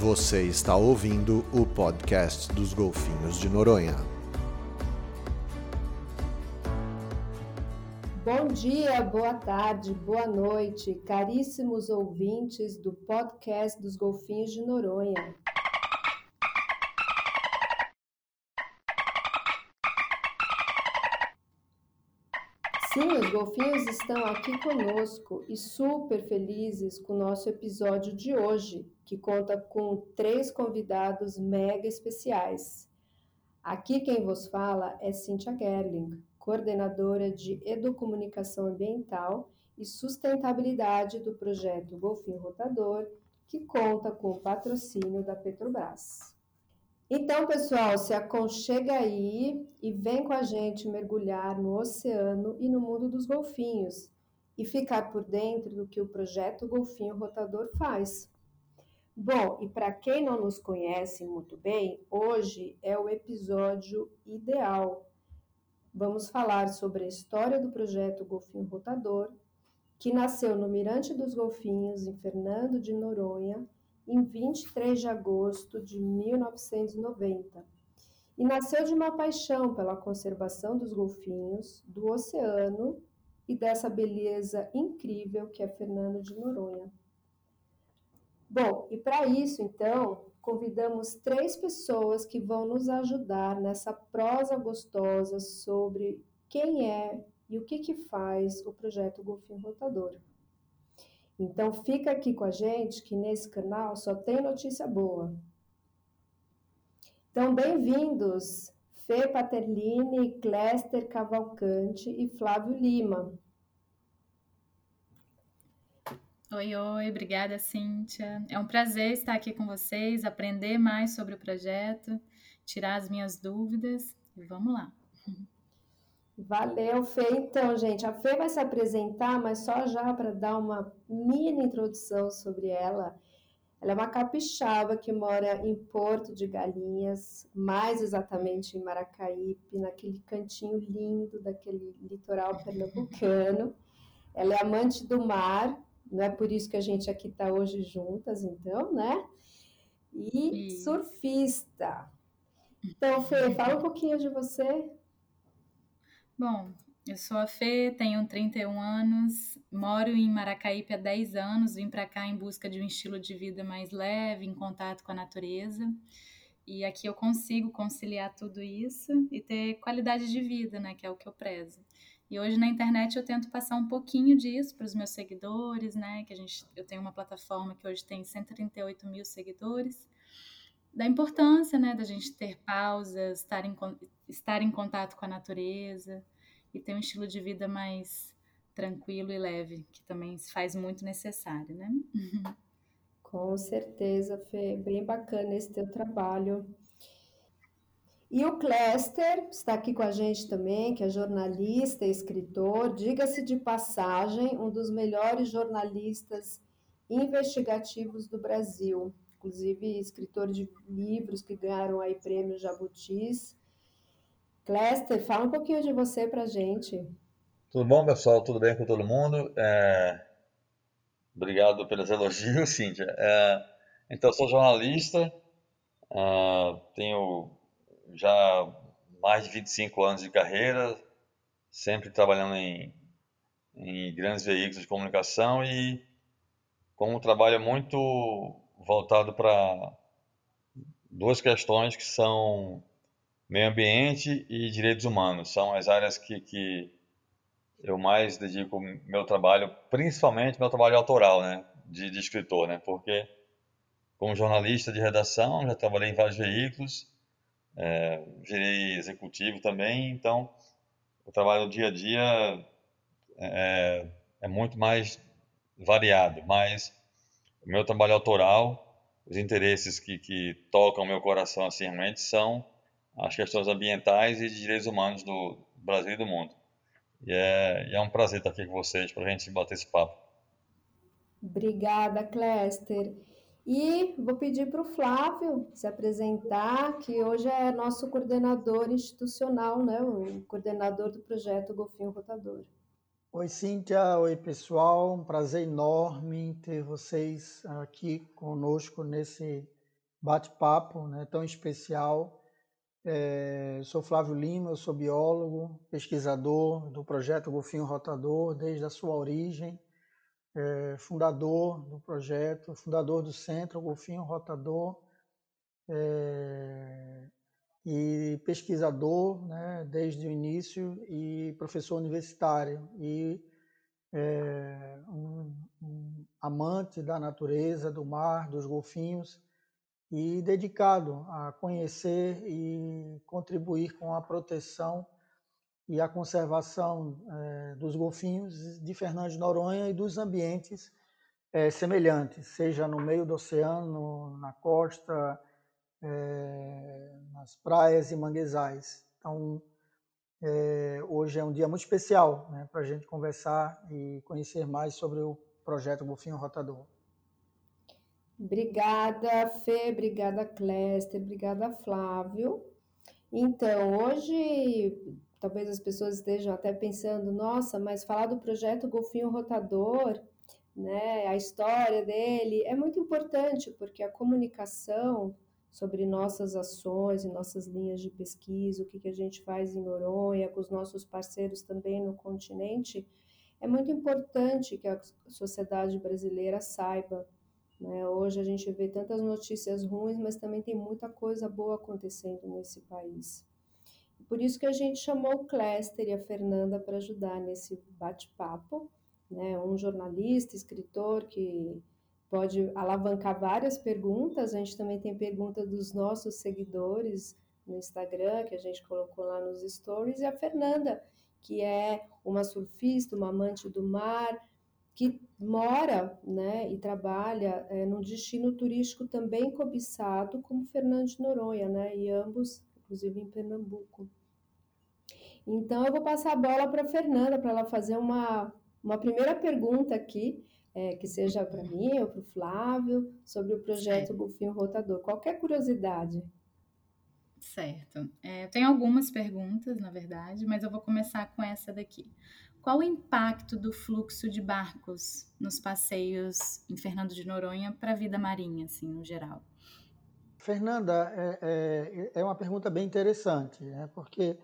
Você está ouvindo o podcast dos Golfinhos de Noronha. Bom dia, boa tarde, boa noite, caríssimos ouvintes do podcast dos Golfinhos de Noronha. Sim, os golfinhos estão aqui conosco e super felizes com o nosso episódio de hoje, que conta com três convidados mega especiais. Aqui quem vos fala é Cíntia Gerling, coordenadora de Educomunicação Ambiental e Sustentabilidade do projeto Golfinho Rotador, que conta com o patrocínio da Petrobras. Então, pessoal, se aconchega aí e vem com a gente mergulhar no oceano e no mundo dos golfinhos e ficar por dentro do que o projeto Golfinho Rotador faz. Bom, e para quem não nos conhece muito bem, hoje é o episódio ideal. Vamos falar sobre a história do projeto Golfinho Rotador, que nasceu no Mirante dos Golfinhos, em Fernando de Noronha, em 23 de agosto de 1990 e nasceu de uma paixão pela conservação dos golfinhos, do oceano e dessa beleza incrível que é Fernando de Noronha. Bom, e para isso, então, convidamos três pessoas que vão nos ajudar nessa prosa gostosa sobre quem é e o que, que faz o projeto Golfinho Rotador. Então fica aqui com a gente que nesse canal só tem notícia boa. Então, bem-vindos, Fê Paterlini, Cléster Cavalcante e Flávio Lima. Oi, oi, obrigada, Cíntia. É um prazer estar aqui com vocês, aprender mais sobre o projeto, tirar as minhas dúvidas e vamos lá. Valeu, Fê. Então, gente, a Fê vai se apresentar, mas só já para dar uma mini introdução sobre ela. Ela é uma capixaba que mora em Porto de Galinhas, mais exatamente em Maracaípe, naquele cantinho lindo daquele litoral pernambucano. Ela é amante do mar, não é por isso que a gente aqui está hoje juntas, então, né? E, surfista. Então, Fê, fala um pouquinho de você. Bom, eu sou a Fê, tenho 31 anos, moro em Maracaípe há 10 anos, vim para cá em busca de um estilo de vida mais leve, em contato com a natureza. E aqui eu consigo conciliar tudo isso e ter qualidade de vida, né, que é o que eu prezo. E hoje na internet eu tento passar um pouquinho disso para os meus seguidores, né, que a gente, eu tenho uma plataforma que hoje tem 138 mil seguidores, da importância, né, da gente ter pausas, estar em, estar em contato com a natureza e ter um estilo de vida mais tranquilo e leve, que também se faz muito necessário, né? Com certeza, Fê, bem bacana esse teu trabalho. E o Cléster está aqui com a gente também, que é jornalista e escritor, diga-se de passagem, um dos melhores jornalistas investigativos do Brasil, inclusive escritor de livros que ganharam aí prêmios Jabutis Cléster, fala um pouquinho de você para gente. Tudo bom, pessoal? Tudo bem com todo mundo? É... Obrigado pelos elogios, Cíntia. É... Então, sou jornalista, uh, tenho já mais de 25 anos de carreira, sempre trabalhando em, em grandes veículos de comunicação e com um trabalho muito voltado para duas questões que são meio ambiente e direitos humanos. São as áreas que, que eu mais dedico meu trabalho, principalmente meu trabalho autoral, né, de, de escritor, né, porque como jornalista de redação já trabalhei em vários veículos, é, executivo também, então o trabalho do dia a dia é, é muito mais variado, mas o meu trabalho autoral, os interesses que, que tocam meu coração assim realmente são as questões ambientais e de direitos humanos do Brasil e do mundo. E é, e é um prazer estar aqui com vocês para a gente bater esse papo. Obrigada, Cléster. E vou pedir para o Flávio se apresentar, que hoje é nosso coordenador institucional, né? o coordenador do projeto Golfinho Rotador. Oi, Cíntia. Oi, pessoal. Um prazer enorme ter vocês aqui conosco nesse bate-papo né, tão especial. É, sou Flávio Lima, eu sou biólogo, pesquisador do projeto Golfinho Rotador desde a sua origem, é, fundador do projeto, fundador do Centro Golfinho Rotador é, e pesquisador né, desde o início e professor universitário. E é, um, um amante da natureza, do mar, dos golfinhos e dedicado a conhecer e contribuir com a proteção e a conservação é, dos golfinhos de Fernando de Noronha e dos ambientes é, semelhantes, seja no meio do oceano, na costa, é, nas praias e manguezais. Então, hoje é um dia muito especial né, para a gente conversar e conhecer mais sobre o projeto Golfinho Rotador. Obrigada, Fê, obrigada, Cléster, obrigada, Flávio. Então, hoje, talvez as pessoas estejam até pensando, nossa, mas falar do projeto Golfinho Rotador, né, a história dele, é muito importante, porque a comunicação sobre nossas ações e nossas linhas de pesquisa, o que, que a gente faz em Noronha, com os nossos parceiros também no continente, é muito importante que a sociedade brasileira saiba. Né? Hoje a gente vê tantas notícias ruins, mas também tem muita coisa boa acontecendo nesse país. Por isso que a gente chamou o Cléster e a Fernanda para ajudar nesse bate-papo. Né? Um jornalista, escritor que pode alavancar várias perguntas. A gente também tem pergunta dos nossos seguidores no Instagram, que a gente colocou lá nos stories, e a Fernanda, que é uma surfista, uma amante do mar, que mora né, e trabalha é, num destino turístico também cobiçado, como Fernando de Noronha, né, e ambos, inclusive em Pernambuco. Então, eu vou passar a bola para a Fernanda, para ela fazer uma, uma primeira pergunta aqui, é, que seja para mim ou para o Flávio, sobre o projeto Sim. Golfinho Rotador. Qualquer curiosidade. Certo. É, eu tenho algumas perguntas, na verdade, mas eu vou começar com essa daqui. Qual o impacto do fluxo de barcos nos passeios em Fernando de Noronha para a vida marinha, assim, no geral? Fernanda, é, é, é uma pergunta bem interessante, né? porque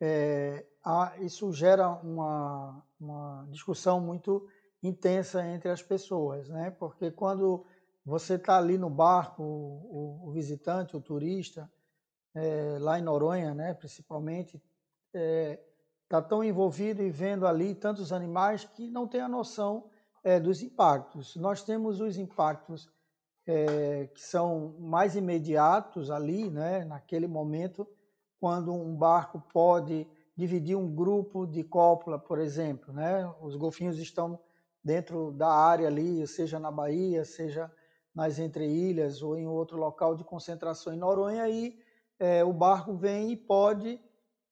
é, há, isso gera uma, uma discussão muito intensa entre as pessoas, né? Porque quando você está ali no barco, o, o, visitante, o turista, é, lá em Noronha, né, principalmente, está é, tá tão envolvido e vendo ali tantos animais que não tem a noção é, dos impactos. Nós temos os impactos é, que são mais imediatos ali, né, naquele momento, quando um barco pode dividir um grupo de cópula, por exemplo, né? Os golfinhos estão dentro da área ali, seja na Bahia, seja nas entreilhas ou em outro local de concentração em Noronha, e é, o barco vem e pode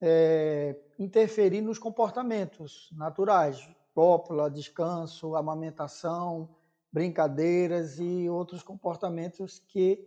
é, interferir nos comportamentos naturais, cópula, descanso, amamentação, brincadeiras e outros comportamentos que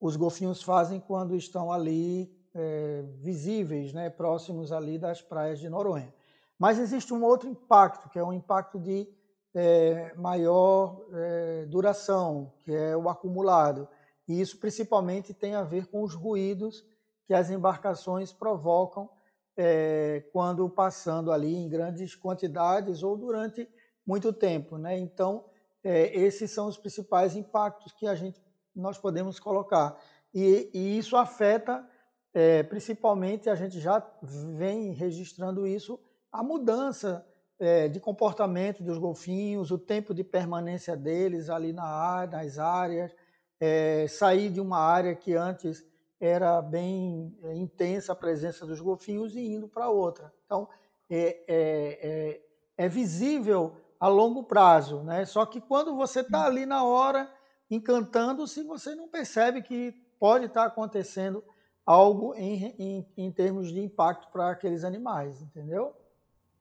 os golfinhos fazem quando estão ali é, visíveis, né, próximos ali das praias de Noronha. Mas existe um outro impacto, que é um impacto de é, maior é, duração, que é o acumulado. E isso principalmente tem a ver com os ruídos que as embarcações provocam é, quando passando ali em grandes quantidades ou durante muito tempo. Né? Então, é, esses são os principais impactos que a gente, nós podemos colocar. E, e isso afeta, é, principalmente, a gente já vem registrando isso a mudança é, de comportamento dos golfinhos, o tempo de permanência deles ali na, nas áreas, é, sair de uma área que antes era bem é, intensa a presença dos golfinhos e indo para outra. Então, é, é, é, é, visível a longo prazo, né? Só que quando você está ali na hora, encantando-se, você não percebe que pode estar tá acontecendo algo em, em, em termos de impacto para aqueles animais, entendeu?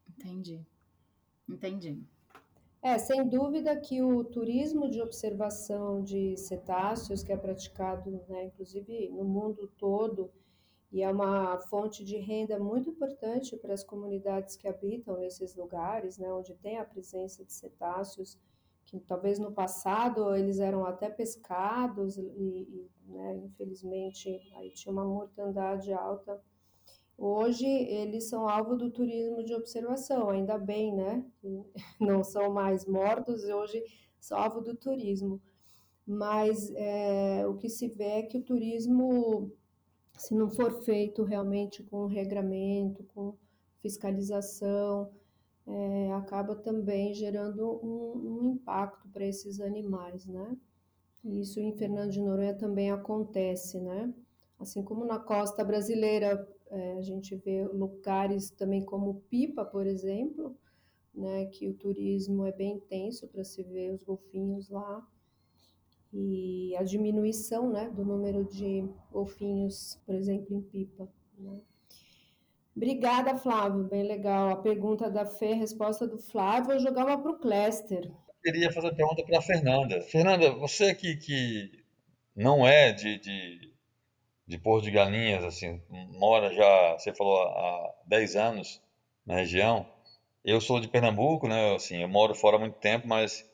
Entendi. Entendi. É, sem dúvida que o turismo de observação de cetáceos, que é praticado, né, inclusive no mundo todo, e é uma fonte de renda muito importante para as comunidades que habitam nesses lugares, né, onde tem a presença de cetáceos, que talvez no passado eles eram até pescados e, e né, infelizmente aí tinha uma mortandade alta. Hoje eles são alvo do turismo de observação, ainda bem, né? Não são mais mortos, hoje são alvo do turismo. Mas é, o que se vê é que o turismo, se não for feito realmente com regramento, com fiscalização, é, acaba também gerando um, um impacto para esses animais, né? E isso em Fernando de Noronha também acontece, né? Assim como na costa brasileira, é, a gente vê lugares também como Pipa, por exemplo, né? Que o turismo é bem intenso para se ver os golfinhos lá. E a diminuição, né? Do número de golfinhos, por exemplo, em Pipa, né? Obrigada, Flávio. Bem legal. A pergunta da Fê, a resposta do Flávio, eu jogava para o Cléster. Queria fazer a pergunta para a Fernanda. Fernanda, você que, que não é de, de, de Porto de Galinhas, assim, mora já, você falou, há 10 anos na região. Eu sou de Pernambuco, né? Assim, eu moro fora há muito tempo, mas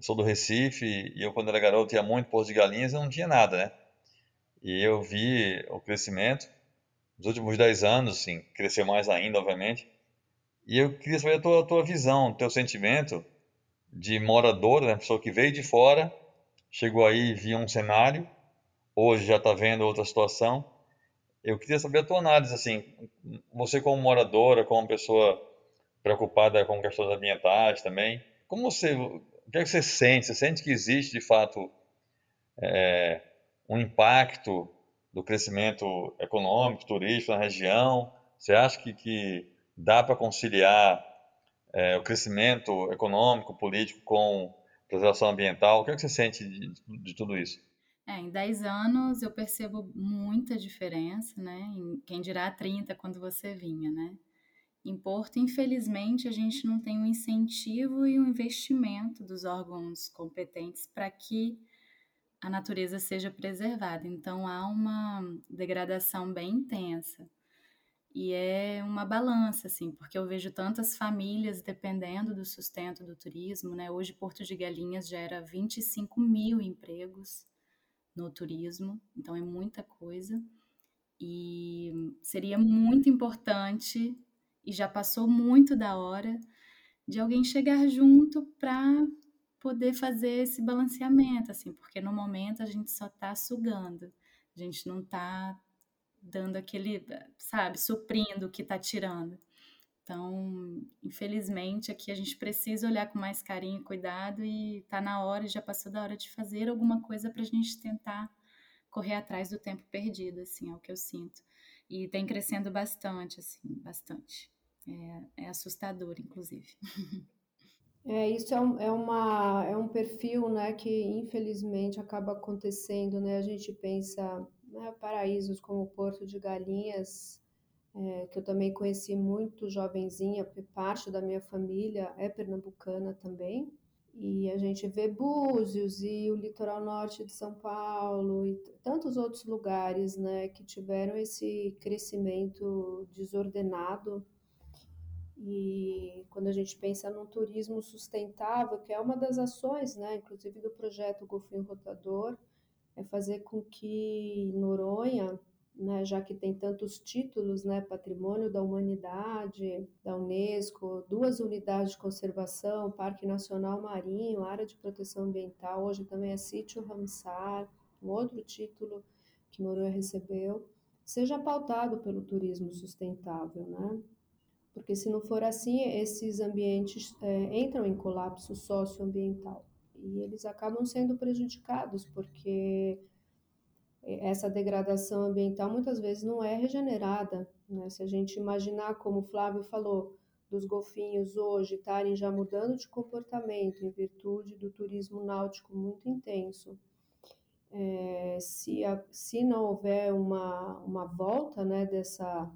sou do Recife e eu, quando era garoto, ia muito Porto de Galinhas e não tinha nada, né? E eu vi o crescimento nos últimos 10 anos, assim, cresceu mais ainda, obviamente. E eu queria saber a tua, a tua visão, o teu sentimento de moradora, né, pessoa que veio de fora, chegou aí e viu um cenário, hoje já está vendo outra situação. Eu queria saber a tua análise, assim, você como moradora, como pessoa preocupada com questões ambientais também, como você, o que, é que você sente? Você sente que existe, de fato, é, um impacto do crescimento econômico, turístico na região? Você acha que, que dá para conciliar é, o crescimento econômico, político com preservação ambiental? O que, é que você sente de, de tudo isso? É, em 10 anos eu percebo muita diferença, né? Em, quem dirá 30 quando você vinha, né? Em Porto, infelizmente, a gente não tem um incentivo e um investimento dos órgãos competentes para que a natureza seja preservada. Então há uma degradação bem intensa. E é uma balança, assim, porque eu vejo tantas famílias dependendo do sustento do turismo, né? Hoje Porto de Galinhas gera 25 mil empregos no turismo, então é muita coisa. E seria muito importante, e já passou muito da hora, de alguém chegar junto para poder fazer esse balanceamento, assim, porque no momento a gente só está sugando, a gente não está dando aquele, sabe, suprindo o que está tirando. Então, infelizmente, aqui a gente precisa olhar com mais carinho e cuidado e está na hora, já passou da hora de fazer alguma coisa para a gente tentar correr atrás do tempo perdido, assim, é o que eu sinto. E tem crescendo bastante, assim, bastante. É, é assustador, inclusive. É, isso é um, é, uma, é um perfil né, que infelizmente acaba acontecendo. Né? A gente pensa né, paraísos como Porto de Galinhas, é, que eu também conheci muito jovenzinha, porque parte da minha família é pernambucana também. E a gente vê Búzios e o litoral norte de São Paulo e tantos outros lugares né, que tiveram esse crescimento desordenado e quando a gente pensa num turismo sustentável, que é uma das ações, né, inclusive do projeto Golfinho Rotador, é fazer com que Noronha, né, já que tem tantos títulos, né, Patrimônio da Humanidade, da Unesco, duas unidades de conservação, Parque Nacional Marinho, Área de Proteção Ambiental, hoje também é Sítio Ramsar, um outro título que Noronha recebeu, seja pautado pelo turismo sustentável, né? Porque se não for assim, esses ambientes é, entram em colapso socioambiental e eles acabam sendo prejudicados, porque essa degradação ambiental muitas vezes não é regenerada. Né? Se a gente imaginar, como o Flávio falou, dos golfinhos hoje estarem já mudando de comportamento em virtude do turismo náutico muito intenso, é, se, a, se não houver uma, uma volta né, dessa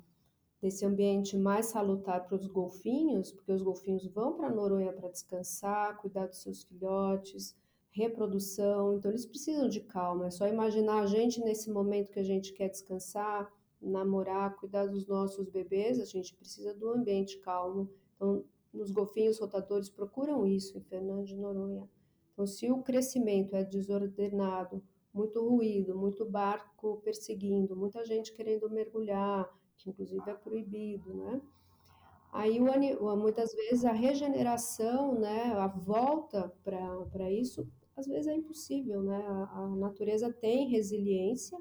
desse ambiente mais salutar para os golfinhos, porque os golfinhos vão para Noronha para descansar, cuidar dos seus filhotes, reprodução, então eles precisam de calma. É só imaginar a gente nesse momento que a gente quer descansar, namorar, cuidar dos nossos bebês, a gente precisa do ambiente calmo. Então, os golfinhos rotadores procuram isso em Fernando de Noronha. Então, se o crescimento é desordenado, muito ruído, muito barco perseguindo, muita gente querendo mergulhar, que inclusive é proibido, né? Aí, o, muitas vezes, a regeneração, né, a volta para isso, às vezes é impossível, né? A, a, natureza tem resiliência,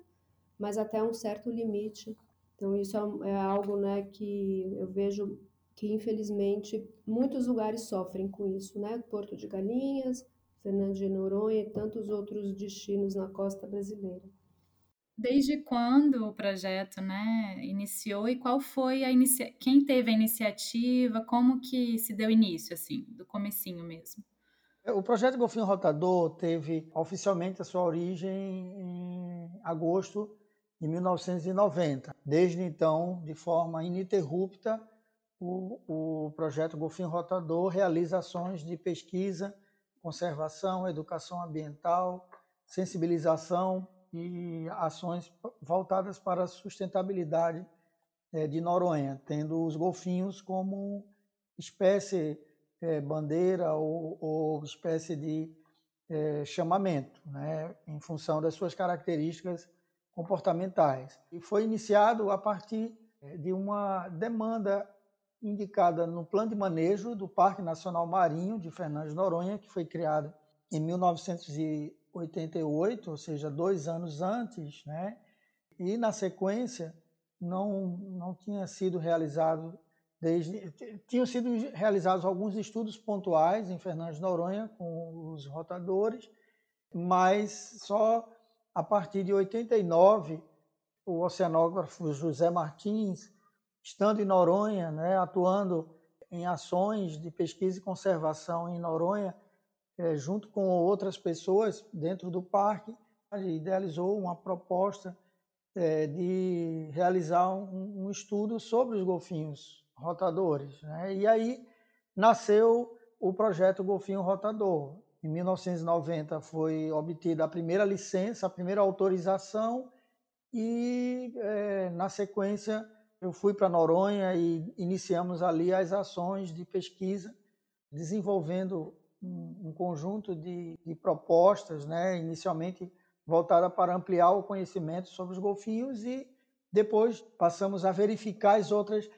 mas até um certo limite. Então, isso é, é algo, né, que eu vejo que, infelizmente, muitos lugares sofrem com isso, né? Porto de Galinhas, Fernando de Noronha e tantos outros destinos na costa brasileira. Desde quando o projeto, né, iniciou e qual foi a inicia... quem teve a iniciativa, como que se deu início assim, do comecinho mesmo? O projeto Golfinho Rotador teve oficialmente a sua origem em agosto de 1990. Desde então, de forma ininterrupta, o, o projeto Golfinho Rotador realiza ações de pesquisa, conservação, educação ambiental, sensibilização e ações voltadas para a sustentabilidade é, de Noronha, tendo os golfinhos como espécie é, bandeira ou, ou, espécie de é, chamamento, né, em função das suas características comportamentais. E foi iniciado a partir de uma demanda indicada no plano de manejo do Parque Nacional Marinho de Fernandes Noronha, que foi criado em 1900 88, ou seja, dois anos antes, né? E na sequência não não tinha sido realizado desde tinham sido realizados alguns estudos pontuais em Fernandes Noronha com os rotadores, mas só a partir de 89 o oceanógrafo José Martins, estando em Noronha, né, atuando em ações de pesquisa e conservação em Noronha, é, junto com outras pessoas dentro do parque, idealizou uma proposta é, de realizar um, um, estudo sobre os golfinhos rotadores. Né? E aí nasceu o projeto Golfinho Rotador. Em 1990 foi obtida a primeira licença, a primeira autorização, e é, na sequência eu fui para Noronha e iniciamos ali as ações de pesquisa, desenvolvendo um, conjunto de, de, propostas, né, inicialmente voltada para ampliar o conhecimento sobre os golfinhos e depois passamos a verificar as outras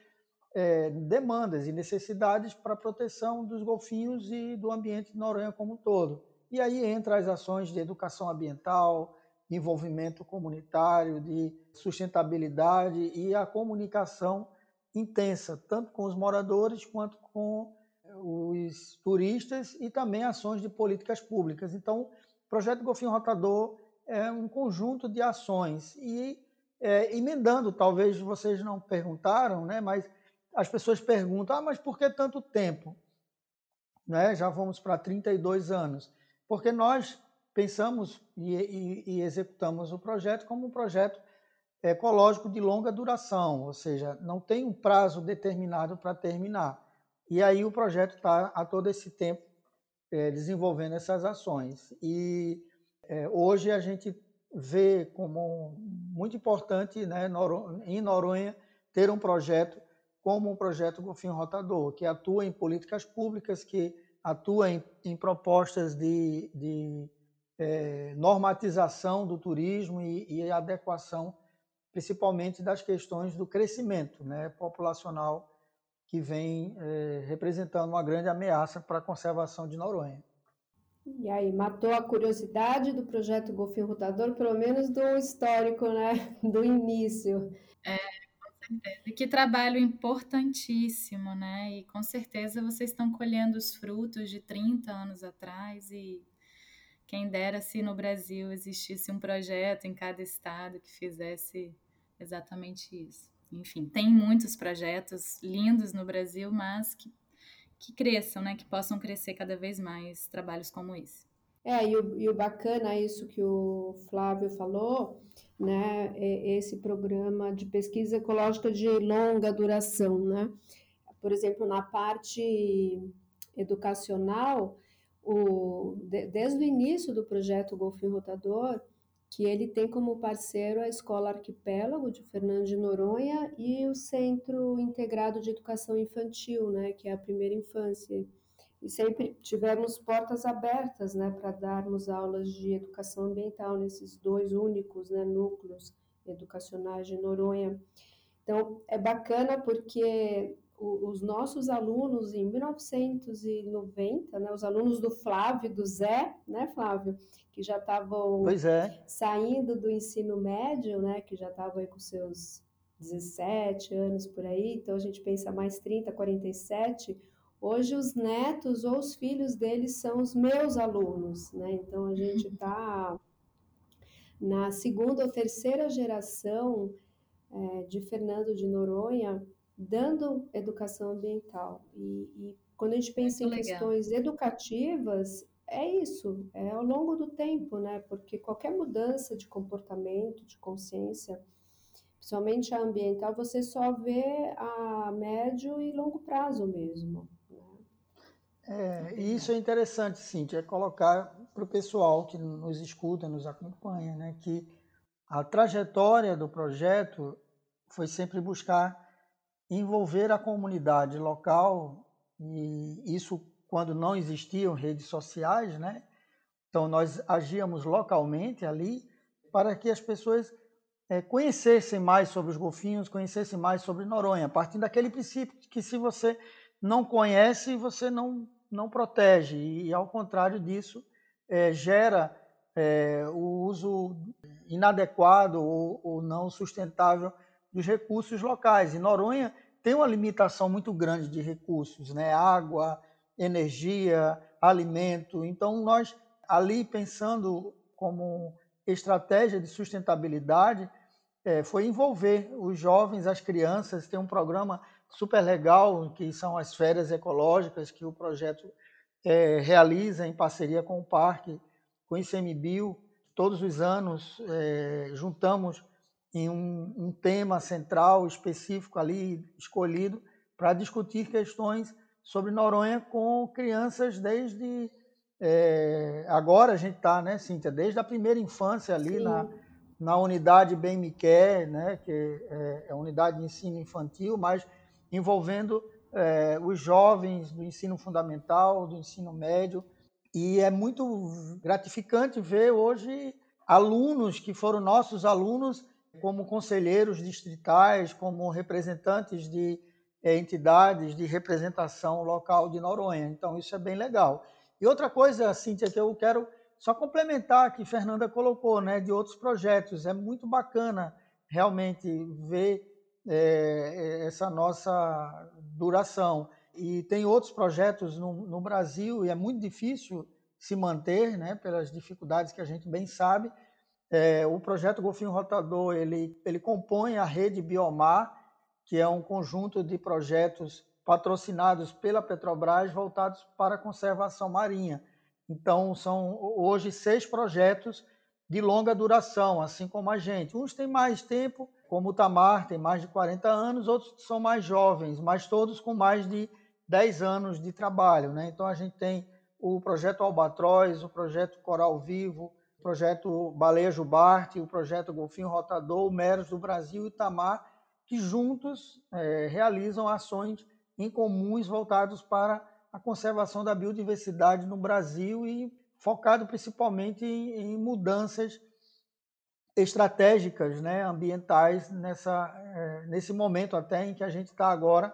é, demandas e necessidades para a proteção dos golfinhos e do ambiente de Noronha como um todo. E aí entra as ações de educação ambiental, envolvimento comunitário, de sustentabilidade e a comunicação intensa, tanto com os moradores quanto com os turistas e também ações de políticas públicas. Então, o projeto Golfinho Rotador é um conjunto de ações e é, emendando, talvez vocês não perguntaram, né, mas as pessoas perguntam, ah, mas por que tanto tempo? Né? Já vamos para 32 anos. Porque nós pensamos e, e, e executamos o projeto como um projeto ecológico de longa duração, ou seja, não tem um prazo determinado para terminar. E aí o projeto está a todo esse tempo é, desenvolvendo essas ações. E é, hoje a gente vê como muito importante né, em Noronha ter um projeto como um projeto Golfinho Rotador, que atua em políticas públicas, que atua em, em propostas de, de é, normatização do turismo e, e, adequação, principalmente das questões do crescimento né, populacional que vem é, representando uma grande ameaça para a conservação de Noronha. E aí, matou a curiosidade do projeto Golfinho Rotador, pelo menos do histórico, né? Do início. É, com certeza. Que trabalho importantíssimo, né? E com certeza vocês estão colhendo os frutos de 30 anos atrás e quem dera se no Brasil existisse um projeto em cada estado que fizesse exatamente isso enfim, tem muitos projetos lindos no Brasil, mas que, que cresçam, né? Que possam crescer cada vez mais trabalhos como esse. É, e o, e o bacana é isso que o Flávio falou, né? É esse programa de pesquisa ecológica de longa duração, né? Por exemplo, na parte educacional, o, desde o início do projeto Golfinho Rotador, que ele tem como parceiro a Escola Arquipélago de Fernando de Noronha e o Centro Integrado de Educação Infantil, né, que é a primeira infância. e sempre tivemos portas abertas né, para darmos aulas de educação ambiental nesses dois únicos né, núcleos educacionais de Noronha. Então, é bacana porque os nossos alunos em 1990, né, os alunos do Flávio, do Zé, né, Flávio, que já estavam é. saindo do ensino médio, né, que já estavam com seus 17 anos por aí, então a gente pensa mais 30, 47, Hoje os netos ou os filhos deles são os meus alunos, né? Então a gente está na segunda ou terceira geração é, de Fernando de Noronha dando educação ambiental. E, e quando a gente pensa Muito em legal. questões educativas, é isso, é ao longo do tempo, né? Porque qualquer mudança de comportamento, de consciência, principalmente a ambiental, você só vê a médio e longo prazo mesmo. É, e isso é interessante, Cíntia, é colocar para o pessoal que nos escuta, nos acompanha, né, que a trajetória do projeto foi sempre buscar envolver a comunidade local, e isso quando não existiam redes sociais, né? Então nós agíamos localmente ali para que as pessoas é, conhecessem mais sobre os golfinhos, conhecessem mais sobre Noronha, a partir daquele princípio que se você não conhece, você não não protege e, ao contrário disso, é, gera é, o uso inadequado ou, ou, não sustentável dos recursos locais. E Noronha tem uma limitação muito grande de recursos, né? água, energia, alimento. Então, nós ali pensando como estratégia de sustentabilidade, é, foi envolver os jovens, as crianças, tem um programa super legal, que são as férias ecológicas que o projeto é, realiza em parceria com o parque, com o ICMBio. Todos os anos é, juntamos em um, um, tema central específico ali escolhido para discutir questões sobre Noronha com crianças desde é, agora a gente está, né, Cíntia, desde a primeira infância ali na, na unidade Bem Me Quer, né, que é, é a unidade de ensino infantil, mas envolvendo é, os jovens do ensino fundamental, do ensino médio. E é muito gratificante ver hoje alunos que foram nossos alunos como conselheiros distritais, como representantes de é, entidades de representação local de Noronha. Então, isso é bem legal. E outra coisa, Cíntia, que eu quero só complementar que Fernanda colocou, né, de outros projetos. É muito bacana realmente ver é, essa nossa duração. E tem outros projetos no, no, Brasil e é muito difícil se manter, né, pelas dificuldades que a gente bem sabe. É, o projeto Golfinho Rotador ele, ele compõe a rede Biomar, que é um conjunto de projetos patrocinados pela Petrobras voltados para a conservação marinha. Então, são hoje seis projetos de longa duração, assim como a gente. Uns têm mais tempo, como o Tamar, tem mais de 40 anos, outros são mais jovens, mas todos com mais de 10 anos de trabalho. Né? Então, a gente tem o projeto Albatroz, o projeto Coral Vivo, o projeto Baleia Jubarte, o projeto Golfinho Rotador, o Meros do Brasil e Tamar, que juntos é, realizam ações em comuns voltados para a conservação da biodiversidade no Brasil e focado principalmente em, em mudanças estratégicas né, ambientais nessa, é, nesse momento até em que a gente está agora,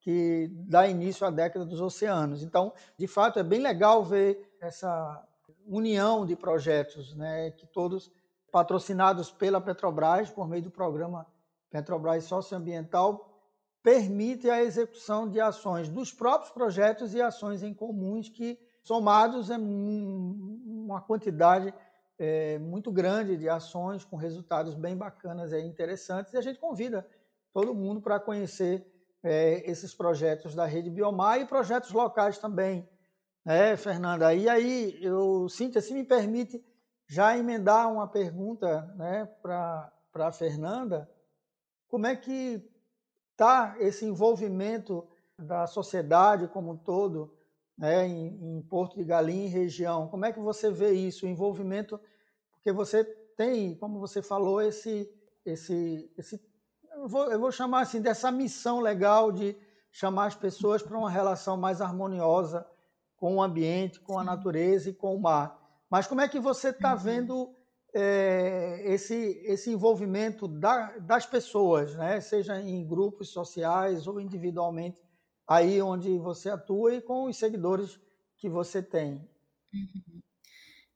que dá início à década dos oceanos. Então, de fato, é bem legal ver essa união de projetos, né, que todos patrocinados pela Petrobras, por meio do programa Petrobras Socioambiental, permite a execução de ações dos próprios projetos e ações em comuns que somados é uma quantidade é, muito grande de ações com resultados bem bacanas e interessantes. E a gente convida todo mundo para conhecer é, esses projetos da Rede Biomar e projetos locais também, né, Fernanda? E aí, eu, Cíntia, se me permite já emendar uma pergunta né, para a Fernanda, como é que está esse envolvimento da sociedade como um todo né, em, em, Porto de Galinha e região. Como é que você vê isso, o envolvimento? Porque você tem, como você falou, esse, esse, esse eu, vou, eu vou chamar assim dessa missão legal de chamar as pessoas para uma relação mais harmoniosa com o ambiente, com a natureza e com o mar. Mas como é que você está uhum. vendo é, esse, esse envolvimento da, das pessoas, né? seja em grupos sociais ou individualmente, aí onde você atua e com os seguidores que você tem? Uhum.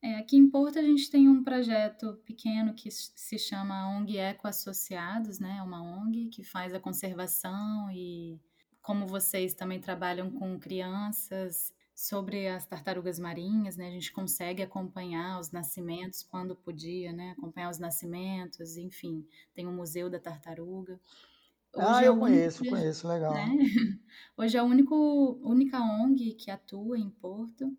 É, aqui em Porto a gente tem um projeto pequeno que se chama ONG Eco Associados, né? É uma ONG que faz a conservação e como vocês também trabalham com crianças sobre as tartarugas marinhas, né? A gente consegue acompanhar os nascimentos quando podia, né? Acompanhar os nascimentos, enfim, tem o Museu da Tartaruga. Hoje ah, eu é conheço, único, conheço, legal. Né? Hoje é a único, única ONG que atua em Porto.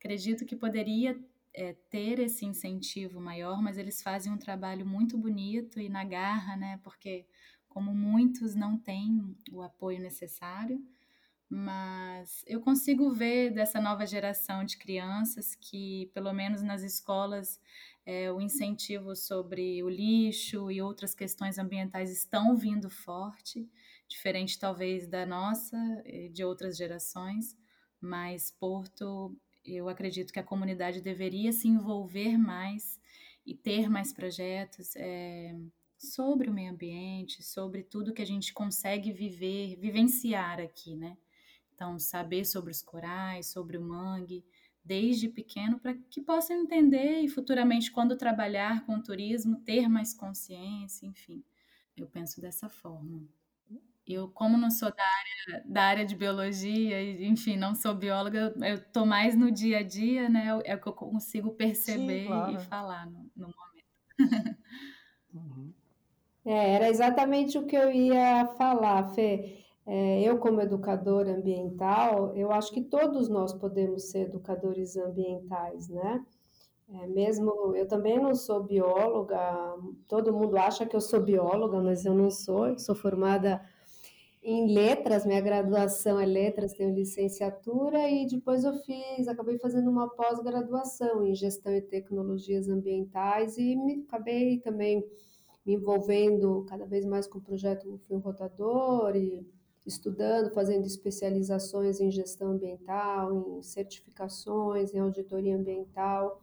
Acredito que poderia é, ter esse incentivo maior, mas eles fazem um trabalho muito bonito e na garra, né? Porque como muitos não têm o apoio necessário, mas eu consigo ver dessa nova geração de crianças que, pelo menos nas escolas, é, o incentivo sobre o lixo e outras questões ambientais estão vindo forte, diferente talvez da nossa e de outras gerações, mas Porto eu acredito que a comunidade deveria se envolver mais e ter mais projetos é, sobre o meio ambiente, sobre tudo que a gente consegue viver, vivenciar aqui, né? Então, saber sobre os corais, sobre o mangue, desde pequeno, para que possam entender e futuramente, quando trabalhar com turismo, ter mais consciência, enfim. Eu penso dessa forma. Eu, como não sou da área, da área de biologia, enfim, não sou bióloga, eu estou mais no dia a dia, né? É o que eu consigo perceber Sim, claro. e falar no, no momento. Uhum. É, era exatamente o que eu ia falar, Fê. É, eu, como educadora ambiental, eu acho que todos nós podemos ser educadores ambientais, né? É, mesmo eu também não sou bióloga, todo mundo acha que eu sou bióloga, mas eu não sou, eu sou formada em letras, minha graduação é letras, tenho licenciatura e depois eu fiz, acabei fazendo uma pós-graduação em gestão e tecnologias ambientais e me, acabei também me envolvendo cada vez mais com o projeto Fio Rotador e estudando, fazendo especializações em gestão ambiental, em certificações, em auditoria ambiental.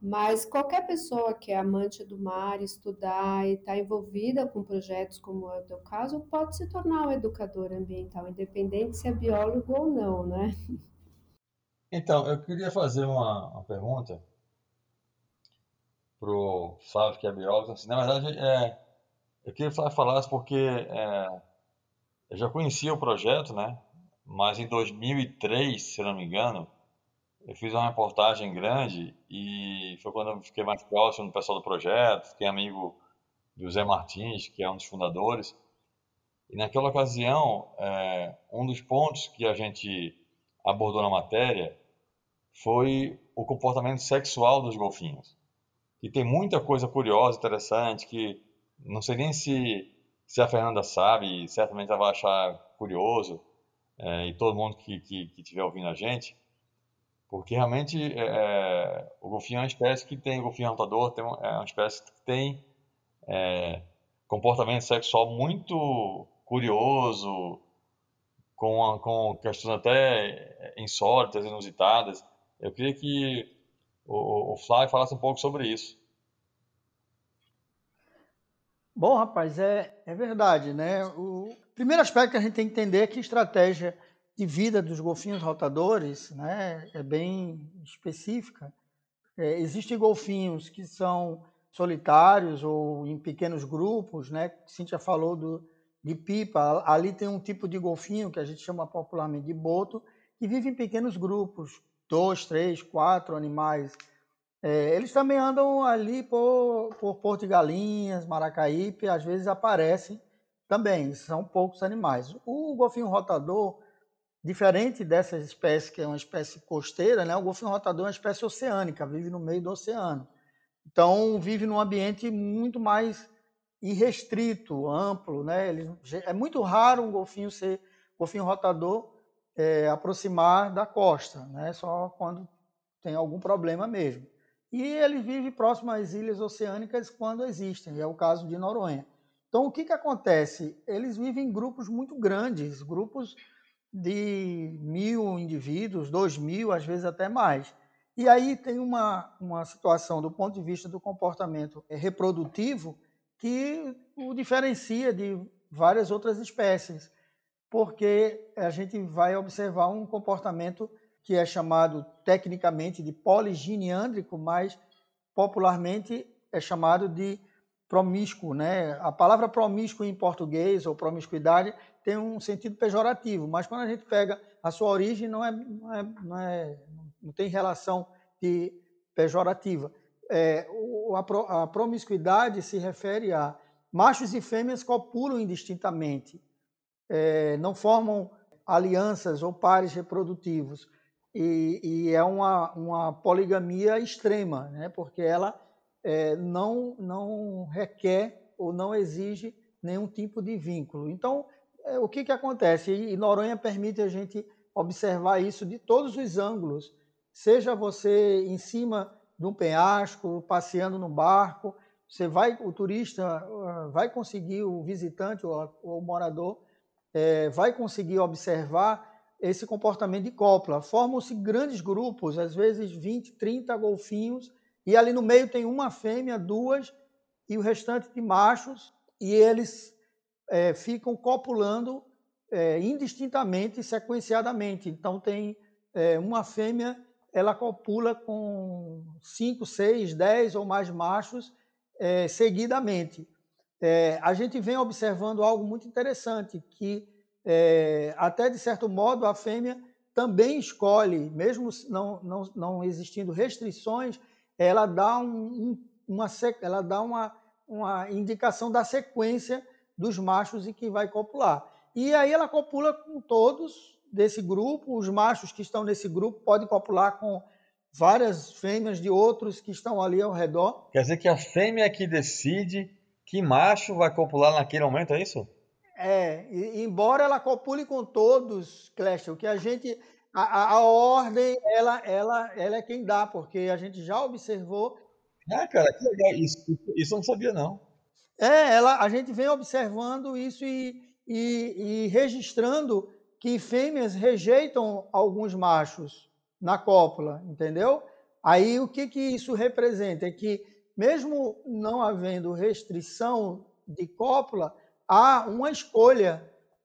Mas qualquer pessoa que é amante do mar, estudar e está envolvida com projetos como é o teu caso, pode se tornar um educador ambiental, independente se é biólogo ou não, né? Então, eu queria fazer uma, uma pergunta para o Flávio, que é biólogo. Assim, na verdade, é, eu queria que o Flávio falasse porque é, eu já conhecia o projeto, né? Mas em 2003, se não me engano, eu fiz uma reportagem grande e foi quando eu fiquei mais próximo do pessoal do projeto, fiquei amigo do Zé Martins, que é um dos fundadores. E naquela ocasião, é, um dos pontos que a gente abordou na matéria foi o comportamento sexual dos golfinhos. E tem muita coisa curiosa, interessante, que não sei nem se, se a Fernanda sabe, certamente ela vai achar curioso, é, e todo mundo que estiver ouvindo a gente, porque realmente é, é, o golfinho é uma espécie que tem, o golfinho rotador tem, é uma espécie que tem é, comportamento sexual muito curioso, com, com questões até insólitas, inusitadas. Eu queria que o, o Flávio falasse um pouco sobre isso. Bom, rapaz, é, é verdade, né? O primeiro aspecto que a gente tem que entender é que estratégia de vida dos golfinhos rotadores né, é bem específica. É, existem golfinhos que são solitários ou em pequenos grupos, né? Cíntia falou do, de pipa. Ali tem um tipo de golfinho que a gente chama popularmente de boto, que vive em pequenos grupos, dois, três, quatro animais. É, eles também andam ali por, por Porto de Galinhas, Maracaípe, às vezes aparecem também, são poucos animais. O golfinho rotador Diferente dessas espécies, que é uma espécie costeira, né, o golfinho rotador é uma espécie oceânica, vive no meio do oceano. Então, vive num ambiente muito mais irrestrito, amplo. Né? Ele, é muito raro um golfinho ser golfinho rotador é, aproximar da costa, né? só quando tem algum problema mesmo. E ele vive próximo às ilhas oceânicas quando existem, é o caso de Noronha. Então, o que, que acontece? Eles vivem em grupos muito grandes, grupos de mil indivíduos, dois mil, às vezes até mais. E aí tem uma, uma situação do ponto de vista do comportamento reprodutivo que o diferencia de várias outras espécies, porque a gente vai observar um comportamento que é chamado tecnicamente de poliginiândrico, mas popularmente é chamado de promíscuo. Né? A palavra promíscuo em português, ou promiscuidade, tem um sentido pejorativo, mas quando a gente pega a sua origem, não, é, não, é, não, é, não tem relação de pejorativa. É, a, promiscuidade se refere a machos e fêmeas copulam indistintamente, é, não formam alianças ou pares reprodutivos. E, e é uma, uma, poligamia extrema, né? porque ela é, não, não requer ou não exige nenhum tipo de vínculo. Então, é, o que, que acontece? E Noronha permite a gente observar isso de todos os ângulos, seja você em cima de um penhasco, passeando no barco, você vai, o turista ah, vai conseguir, o visitante ou o morador é, vai conseguir observar esse comportamento de cópula. Formam-se grandes grupos, às vezes 20, 30 golfinhos, e ali no meio tem uma fêmea, duas, e o restante de machos, e eles é, ficam copulando é, indistintamente, sequenciadamente. Então, tem é, uma fêmea, ela copula com 5, 6, 10 ou mais machos é, seguidamente. É, a gente vem observando algo muito interessante, que é, até de certo modo a fêmea também escolhe, mesmo não, não, não existindo restrições, ela dá, um, uma, ela dá uma, uma indicação da sequência dos machos e que vai copular. E aí ela copula com todos desse grupo, os machos que estão nesse grupo podem copular com várias fêmeas de outros que estão ali ao redor. Quer dizer que a fêmea é que decide que macho vai copular naquele momento, é isso? É, e, embora ela copule com todos, Clécio, que a gente a, a, ordem ela, ela, ela é quem dá, porque a gente já observou. Ah, cara, que legal. Isso, isso eu não sabia, não. É, ela, a gente vem observando isso e, e, e registrando que fêmeas rejeitam alguns machos na cópula, entendeu? Aí o que, que isso representa? É que, mesmo não havendo restrição de cópula, há uma escolha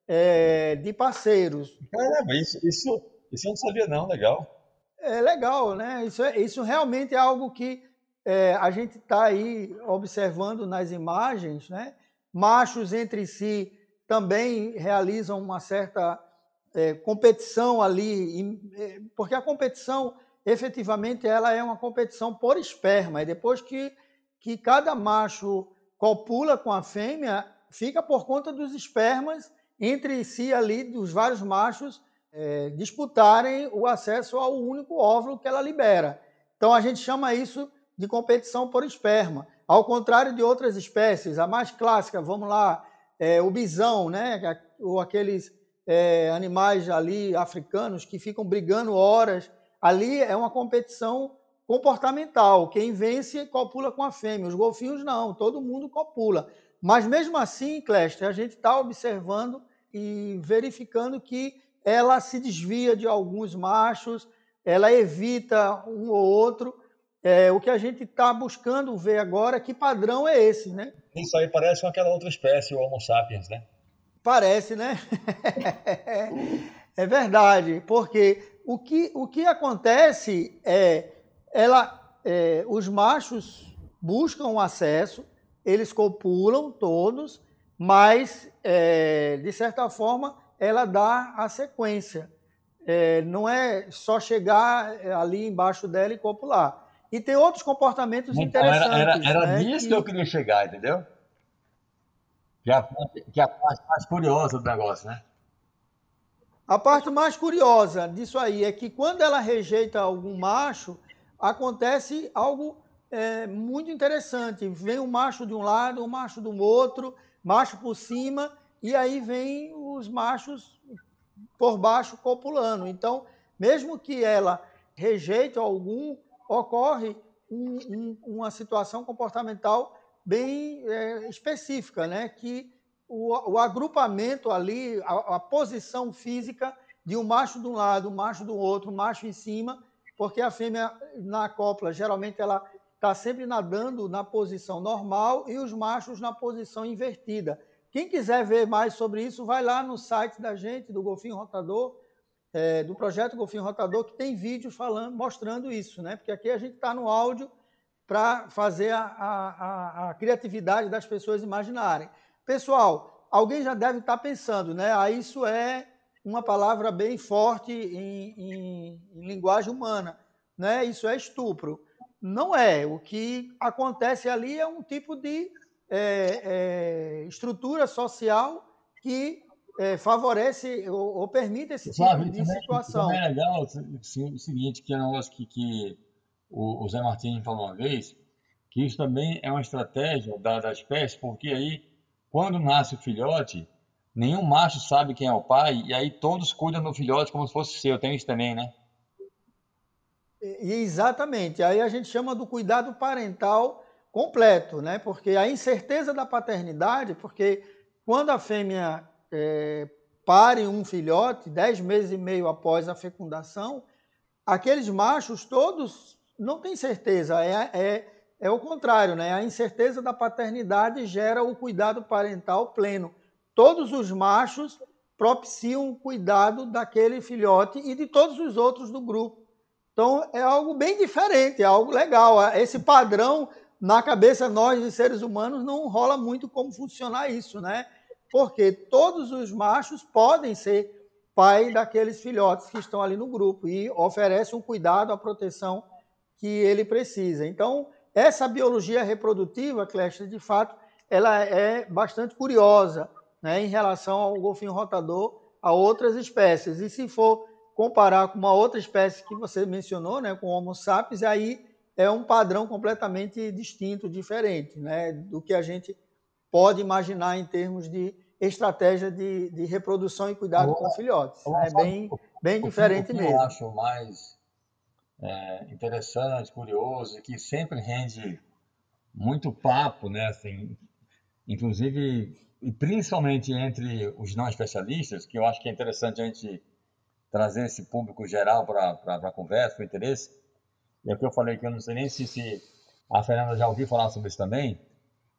é, de parceiros. Caramba, isso, isso, isso eu não sabia, não, legal. É legal, né? Isso, é, isso realmente é algo que é, a gente está aí observando nas imagens, né? machos entre si também realizam uma certa é, competição ali, é, porque a competição, efetivamente, ela é uma competição por esperma, e depois que, que cada macho copula com a fêmea, fica por conta dos espermas entre si ali, dos vários machos, é, disputarem o acesso ao único óvulo que ela libera. Então a gente chama isso de competição por esperma. Ao contrário de outras espécies, a mais clássica, vamos lá, é, o bisão, né? ou aqueles é, animais ali africanos que ficam brigando horas, ali é uma competição comportamental. Quem vence copula com a fêmea. Os golfinhos não, todo mundo copula. Mas mesmo assim, Cléster, a gente está observando e verificando que ela se desvia de alguns machos, ela evita um ou outro, é, o que a gente está buscando ver agora, que padrão é esse, né? Isso aí parece com aquela outra espécie, o Homo sapiens, né? Parece, né? é verdade, porque o que, o que acontece é, ela, é, os machos buscam acesso, eles copulam todos, mas, é, de certa forma, ela dá a sequência. É, não é só chegar ali embaixo dela e copular. E tem outros comportamentos então, interessantes. Era, era, era né, nisso que... que eu queria chegar, entendeu? Que é, a, que é a parte mais curiosa do negócio, né? A parte mais curiosa disso aí é que quando ela rejeita algum macho, acontece algo é, muito interessante. Vem um macho de um lado, um macho do outro, macho por cima, e aí vem os machos por baixo copulando. Então, mesmo que ela rejeite algum, ocorre um, um, uma situação comportamental bem é, específica, né? que o, o, agrupamento ali, a, a, posição física, de um macho de um lado, um macho do outro, um macho em cima, porque a fêmea na cópula geralmente ela está sempre nadando na posição normal e os machos na posição invertida. Quem quiser ver mais sobre isso, vai lá no site da gente, do Golfinho Rotador, é, do projeto Golfinho Rotador, que tem vídeos falando, mostrando isso, né? Porque aqui a gente está no áudio para fazer a, a, a, criatividade das pessoas imaginarem. Pessoal, alguém já deve estar tá pensando, né? Ah, isso é uma palavra bem forte em, em, em linguagem humana, né? Isso é estupro. Não é. O que acontece ali é um tipo de é, é, estrutura social que é, favorece ou, ou, permite esse tipo Flávio, de também, situação. Também é legal o seguinte, que é um negócio que, que o, o Zé Martins falou uma vez, que isso também é uma estratégia da, da espécie, porque aí, quando nasce o filhote, nenhum macho sabe quem é o pai, e aí todos cuidam do filhote como se fosse seu. Tem isso também, né? E, exatamente. Aí a gente chama do cuidado parental completo, né? Porque a incerteza da paternidade, porque quando a fêmea é, pare um filhote, dez meses e meio após a fecundação, aqueles machos todos não têm certeza. É, é, é o contrário, né? A incerteza da paternidade gera o cuidado parental pleno. Todos os machos propiciam o cuidado daquele filhote e de todos os outros do grupo. Então é algo bem diferente, é algo legal. Esse padrão na cabeça nós, de seres humanos, não rola muito como funcionar isso, né? Porque todos os machos podem ser pai daqueles filhotes que estão ali no grupo e oferece um cuidado, a proteção que ele precisa. Então, essa biologia reprodutiva, Cléster, de fato, ela é bastante curiosa né, em relação ao golfinho rotador a outras espécies. E se for comparar com uma outra espécie que você mencionou, né, com o Homo sapiens, aí é um padrão completamente distinto, diferente, né, do que a gente pode imaginar em termos de estratégia de, de reprodução e cuidado com filhotes. É bem, bem diferente o mesmo. Eu acho mais é, interessante, curioso, que sempre rende muito papo, né? Assim, inclusive, e principalmente entre os não especialistas, que eu acho que é interessante a gente trazer esse público geral para a conversa, para o interesse. E é o que eu falei que eu não sei nem se, se a Fernanda já ouviu falar sobre isso também,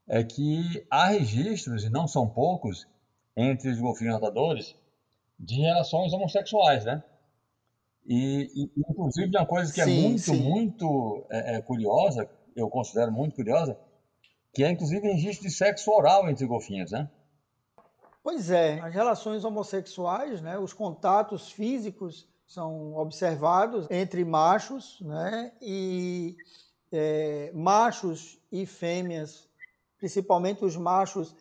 é que há registros, e não são poucos, entre os golfinhos nadadores, de relações homossexuais, né? E, e inclusive, uma coisa que é sim, é muito, sim. muito é, é, curiosa, eu considero muito curiosa, que é inclusive registro de sexo oral entre golfinhos, né? Pois é, as relações homossexuais, né, os contatos físicos são observados entre machos, né, e é, machos e fêmeas, principalmente os machos,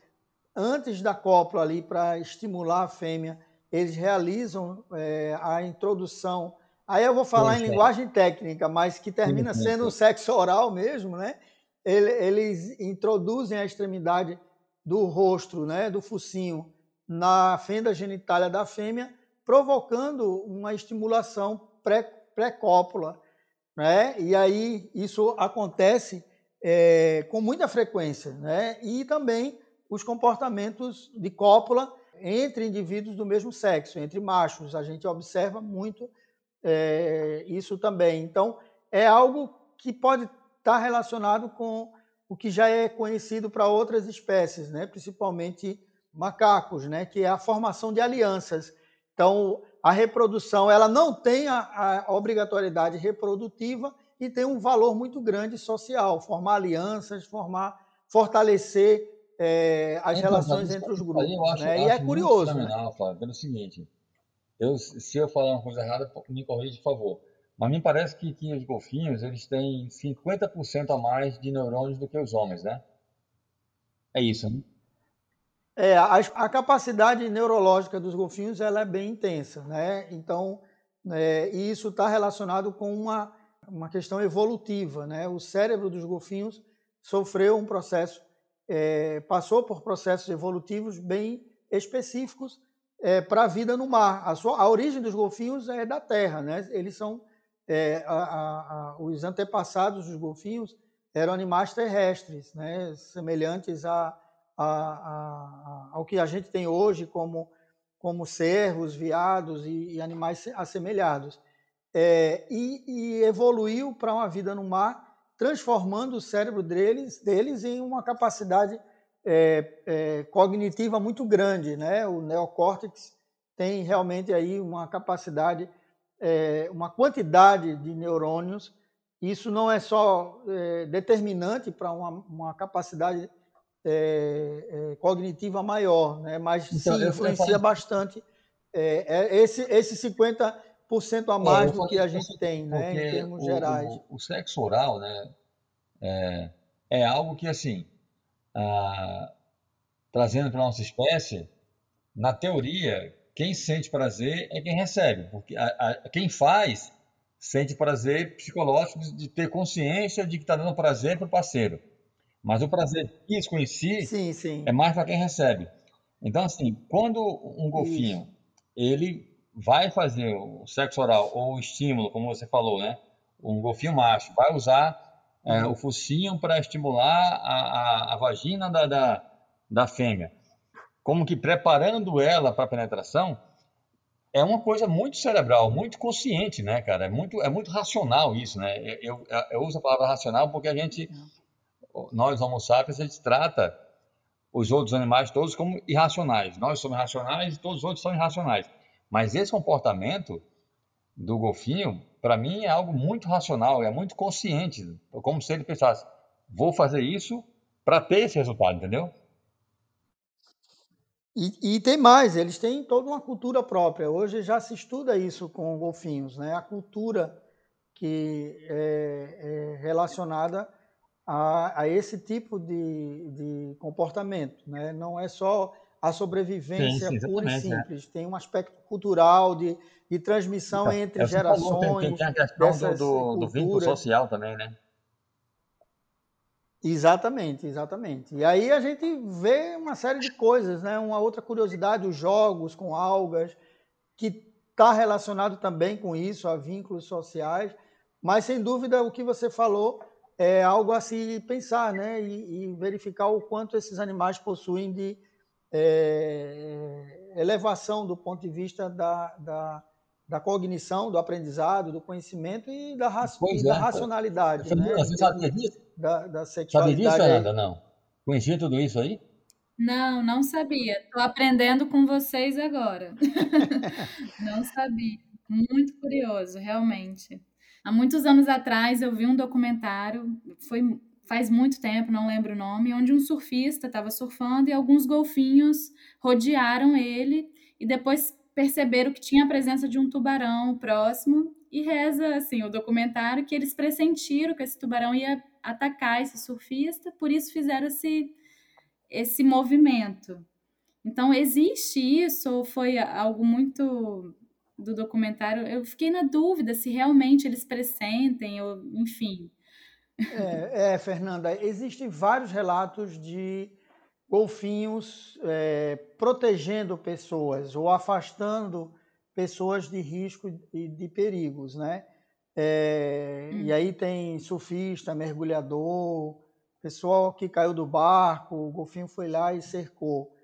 antes da cópula ali para estimular a fêmea, eles realizam é, a introdução. Aí eu vou falar em é. linguagem técnica, mas que termina sendo o sexo oral mesmo, né? Eles introduzem a extremidade do rosto, né, do focinho, na fenda genitália da fêmea, provocando uma estimulação pré-cópula. Né? E aí isso acontece é, com muita frequência. Né? E também os comportamentos de cópula entre indivíduos do mesmo sexo, entre machos. A gente observa muito é, isso também. Então, é algo que pode estar relacionado com o que já é conhecido para outras espécies, né? principalmente macacos, né, que é a formação de alianças. Então, a reprodução ela não tem a, a obrigatoriedade reprodutiva e tem um valor muito grande social, formar alianças, formar, fortalecer é, as então, relações entre os grupos. Eu acho, né? E é curioso. Né? Flávio, pelo seguinte, eu, se eu falar uma coisa errada, me corrija, por favor. Mas me parece que, que os golfinhos eles têm 50% a mais de neurônios do que os homens, né? É isso, né? É, a, a, capacidade neurológica dos golfinhos ela é bem intensa, né? Então, é, e isso está relacionado com uma, uma questão evolutiva, né? O cérebro dos golfinhos sofreu um processo, é, passou por processos evolutivos bem específicos é, para a vida no mar. A, sua, a origem dos golfinhos é da terra, né? Eles são é, a, a, os antepassados dos golfinhos eram animais terrestres, né? Semelhantes a a, ao que a gente tem hoje como como cervos, veados e, e animais assemelhados. É, e, e, evoluiu para uma vida no mar, transformando o cérebro deles, deles em uma capacidade é, é, cognitiva muito grande. Né? O neocórtex tem realmente aí uma capacidade, é, uma quantidade de neurônios. Isso não é só é, determinante para uma, uma capacidade é, é, cognitiva maior, né? mas então, sim, influencia bastante é, é, esse, esse 50% a mais do que a gente tem, né, em termos o, gerais. O, o, sexo oral né, é, é algo que, assim, ah, trazendo para a nossa espécie, na teoria, quem sente prazer é quem recebe, porque a, a, quem faz sente prazer psicológico de, de ter consciência de que está dando prazer para o parceiro. Mas o prazer físico em si sim, sim. é mais para quem recebe. Então, assim, quando um golfinho Isso. ele vai fazer o sexo oral ou o estímulo, como você falou, né? Um golfinho macho vai usar é, o focinho para estimular a, a, a vagina da, da, da fêmea, como que preparando ela para penetração, é uma coisa muito cerebral, muito consciente, né, cara? É muito, é muito racional isso, né? Eu, eu, eu uso a palavra racional porque a gente nós, Homo sapiens, a gente trata os outros animais todos como irracionais. Nós somos racionais e todos os outros são irracionais. Mas esse comportamento do golfinho, para mim, é algo muito racional, é muito consciente. Como se ele pensasse, vou fazer isso para ter esse resultado, entendeu? E, e, tem mais, eles têm toda uma cultura própria. Hoje já se estuda isso com golfinhos, né? A cultura que é, é relacionada a, a esse tipo de, de comportamento. Né? Não é só a sobrevivência sim, sim, pura e é. simples, é. tem um aspecto cultural de, de transmissão então, entre é gerações. Falou, tem, tem, a questão do, do, do vínculo social também, né? Exatamente, exatamente. E aí a gente vê uma série de coisas, né? Uma outra curiosidade, os jogos com algas, que está relacionado também com isso, a vínculos sociais. Mas sem dúvida o que você falou é algo a se pensar, né? E, e verificar o quanto esses animais possuem de é, elevação do ponto de vista da, da, da, cognição, do aprendizado, do conhecimento e da, ra e da é, racionalidade. Você, né? Você sabia disso? Da, da sexualidade. Sabia disso, Fernanda? Não. Conhecia tudo isso aí? Não, não sabia. Estou aprendendo com vocês agora. não sabia. Muito curioso, realmente. Há muitos anos atrás eu vi um documentário, foi faz muito tempo, não lembro o nome, onde um surfista estava surfando e alguns golfinhos rodearam ele e depois perceberam que tinha a presença de um tubarão próximo e reza assim o documentário que eles pressentiram que esse tubarão ia atacar esse surfista, por isso fizeram esse esse movimento. Então existe isso ou foi algo muito do documentário, eu fiquei na dúvida se realmente eles pressentem, ou enfim. É, é Fernanda, existem vários relatos de golfinhos é, protegendo pessoas ou afastando pessoas de risco e de perigos, né? É, hum. E aí tem surfista, mergulhador, pessoal que caiu do barco, o golfinho foi lá e cercou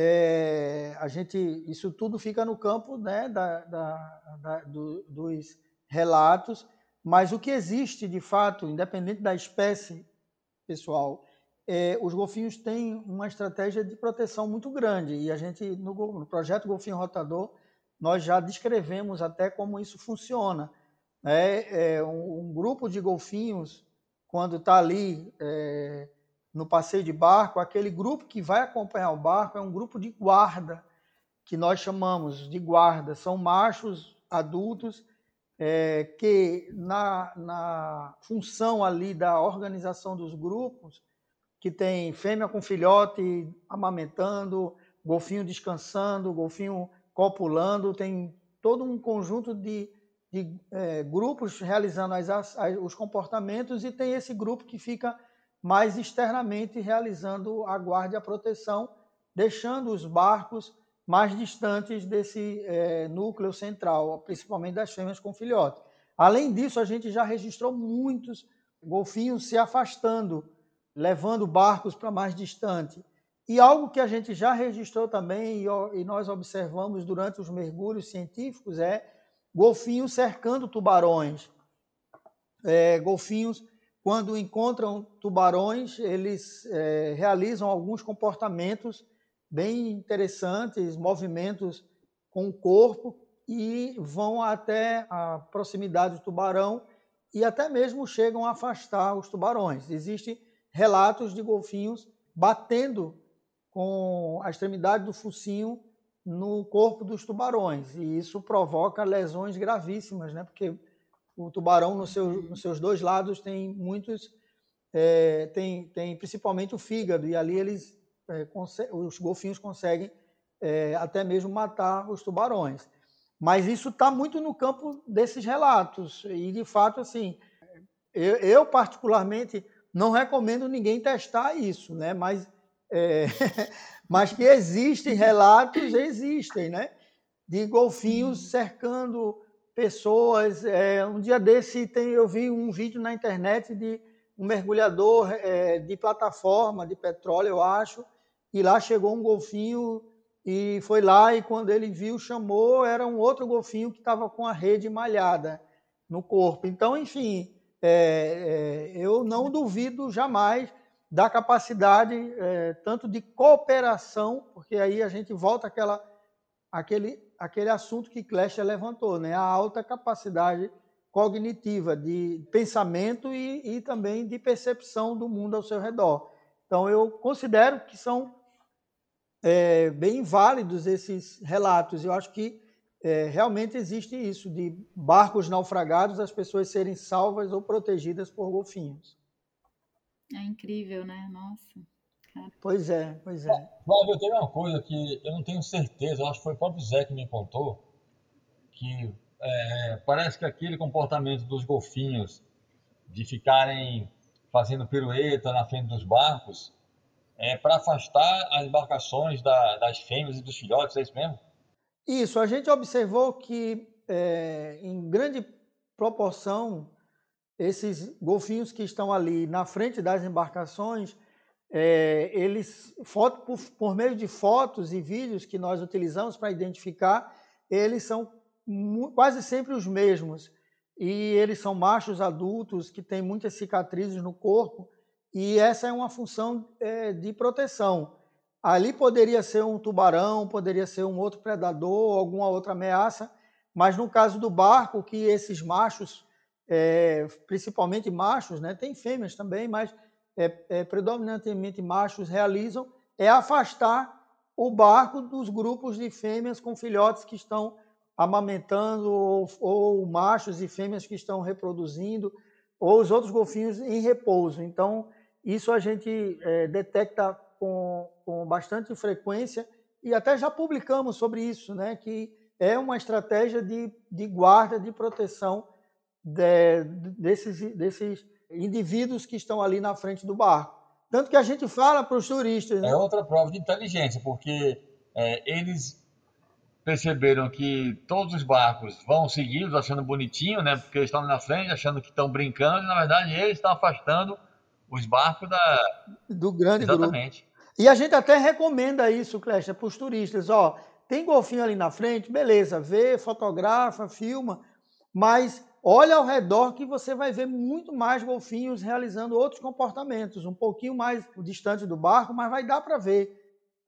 é, a gente, isso tudo fica no campo né, da, da, da, do, dos relatos, mas o que existe de fato, independente da espécie pessoal, é, os golfinhos têm uma estratégia de proteção muito grande e a gente no, no, projeto Golfinho Rotador nós já descrevemos até como isso funciona. Né? É, um, um, grupo de golfinhos quando está ali é, no passeio de barco, aquele grupo que vai acompanhar o barco é um grupo de guarda, que nós chamamos de guarda. São machos adultos é, que, na, na função ali da organização dos grupos, que tem fêmea com filhote amamentando, golfinho descansando, golfinho copulando, tem todo um conjunto de, de é, grupos realizando as, as, os comportamentos e tem esse grupo que fica mas externamente realizando a guarda e a proteção, deixando os barcos mais distantes desse é, núcleo central, principalmente das fêmeas com filhote. Além disso, a gente já registrou muitos golfinhos se afastando, levando barcos para mais distante. E algo que a gente já registrou também e nós observamos durante os mergulhos científicos é golfinhos cercando tubarões. É, golfinhos, quando encontram tubarões, eles é, realizam alguns comportamentos bem interessantes, movimentos com o corpo e vão até a proximidade do tubarão e até mesmo chegam a afastar os tubarões. Existem relatos de golfinhos batendo com a extremidade do focinho no corpo dos tubarões e isso provoca lesões gravíssimas, né? Porque o tubarão no seu, nos seus dois lados tem muitos, é, tem, tem principalmente o fígado e ali eles é, os golfinhos conseguem é, até mesmo matar os tubarões. Mas isso está muito no campo desses relatos e de fato assim, eu, eu particularmente não recomendo ninguém testar isso, né? Mas é, mas que existem relatos, existem, né? De golfinhos cercando pessoas. É, um dia desse tem, eu vi um vídeo na internet de um mergulhador é, de plataforma de petróleo, eu acho, e lá chegou um golfinho e foi lá e quando ele viu, chamou, era um outro golfinho que estava com a rede malhada no corpo. Então, enfim, é, é, eu não duvido jamais da capacidade é, tanto de cooperação, porque aí a gente volta àquela, àquele, àquele assunto que Klescher levantou, né? a alta capacidade cognitiva de pensamento e, e também de percepção do mundo ao seu redor. Então, eu considero que são é, bem válidos esses relatos. Eu acho que é, realmente existe isso, de barcos naufragados, as pessoas serem salvas ou protegidas por golfinhos. É incrível, né? Nossa. Pois é, pois é. Flávio, tem uma coisa que eu não tenho certeza, eu acho que foi o próprio Zé que me contou, que é, parece que aquele comportamento dos golfinhos de ficarem fazendo pirueta na frente dos barcos é para afastar as embarcações da, das fêmeas e dos filhotes, é isso mesmo? Isso, a gente observou que é, em grande proporção esses golfinhos que estão ali na frente das embarcações, é, eles, foto, por, por, meio de fotos e vídeos que nós utilizamos para identificar, eles são quase sempre os mesmos. E eles são machos adultos que têm muitas cicatrizes no corpo, e essa é uma função é, de proteção. Ali poderia ser um tubarão, poderia ser um outro predador, alguma outra ameaça, mas no caso do barco, que esses machos é, principalmente machos, né? tem fêmeas também, mas é, é, predominantemente machos realizam, é afastar o barco dos grupos de fêmeas com filhotes que estão amamentando, ou, ou machos e fêmeas que estão reproduzindo, ou os outros golfinhos em repouso. Então, isso a gente é, detecta com, com bastante frequência e até já publicamos sobre isso, né? que é uma estratégia de, de guarda, de proteção de, desses, desses indivíduos que estão ali na frente do barco. Tanto que a gente fala para os turistas. Né? É outra prova de inteligência, porque é, eles perceberam que todos os barcos vão seguidos, achando bonitinho, né? Porque eles estão na frente, achando que estão brincando, e na verdade eles estão afastando os barcos da... do grande Exatamente. grupo. E a gente até recomenda isso, Clécia, para os turistas. Ó, tem golfinho ali na frente, beleza, vê, fotografa, filma, mas olha ao redor que você vai ver muito mais golfinhos realizando outros comportamentos, um pouquinho mais distante do barco, mas vai dar para ver.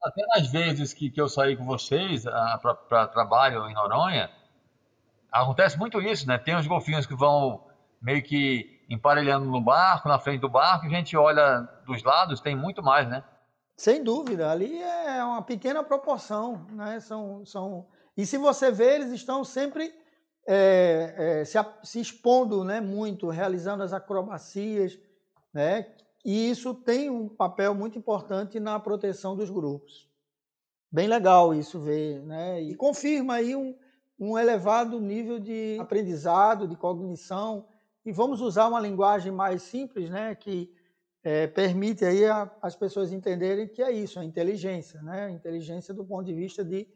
Até nas vezes que, que eu saí com vocês para trabalho em Noronha, acontece muito isso, né? Tem os golfinhos que vão meio que emparelhando no barco, na frente do barco, e a gente olha dos lados, tem muito mais, né? Sem dúvida, ali é uma pequena proporção, né? São, são... E se você vê, eles estão sempre é, é, se, se, expondo né, muito, realizando as acrobacias, né, e isso tem um papel muito importante na proteção dos grupos. Bem legal isso ver, né, e confirma aí um, um elevado nível de aprendizado, de cognição, e vamos usar uma linguagem mais simples, né, que é, permite aí a, as pessoas entenderem que é isso, a inteligência, né, a inteligência do ponto de vista de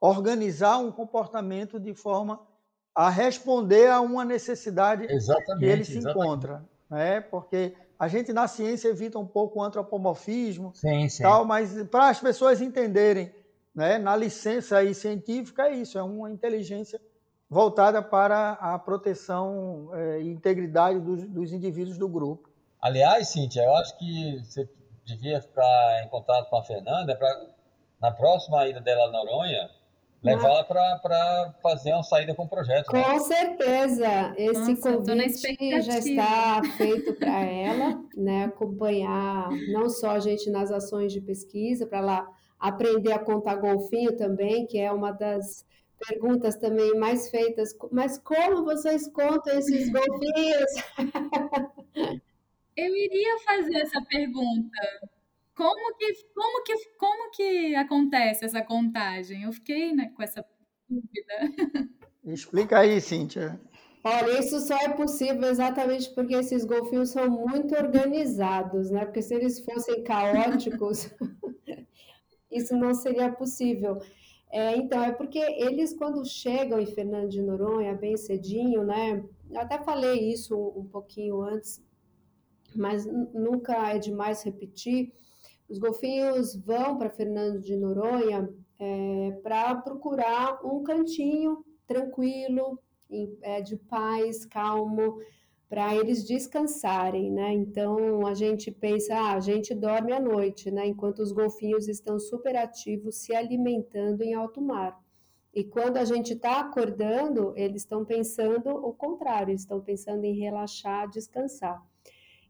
organizar um comportamento de forma a responder a uma necessidade exatamente, que ele se exatamente. encontra. Né? Porque a gente na ciência evita um pouco o antropomorfismo, sim, sim. tal, mas para as pessoas entenderem, né, na licença aí científica é isso, é uma inteligência voltada para a proteção é, e integridade dos, dos indivíduos do grupo. Aliás, Cíntia, eu acho que você devia ficar em contato com a Fernanda para na próxima ida dela a Noronha levá-la para fazer uma saída com o projeto. Né? Com certeza, esse Nossa, convite já está feito para ela, né? Acompanhar não só a gente nas ações de pesquisa, para lá aprender a contar golfinho também, que é uma das perguntas também mais feitas. Mas como vocês contam esses golfinhos? Eu iria fazer essa pergunta. Como que, como que, como que acontece essa contagem? Eu fiquei né, com essa dúvida. Explica aí, Cíntia. Olha, isso só é possível exatamente porque esses golfinhos são muito organizados, né? Porque se eles fossem caóticos, isso não seria possível. É, então, é porque eles, quando chegam em Fernando de Noronha, bem cedinho, né? Eu até falei isso um pouquinho antes, mas nunca é demais repetir os golfinhos vão para Fernando de Noronha é, para procurar um cantinho tranquilo, é, de paz, calmo, para eles descansarem, né? Então a gente pensa, ah, a gente dorme à noite, né? Enquanto os golfinhos estão super ativos, se alimentando em alto mar. E quando a gente está acordando, eles estão pensando o contrário, estão pensando em relaxar, descansar.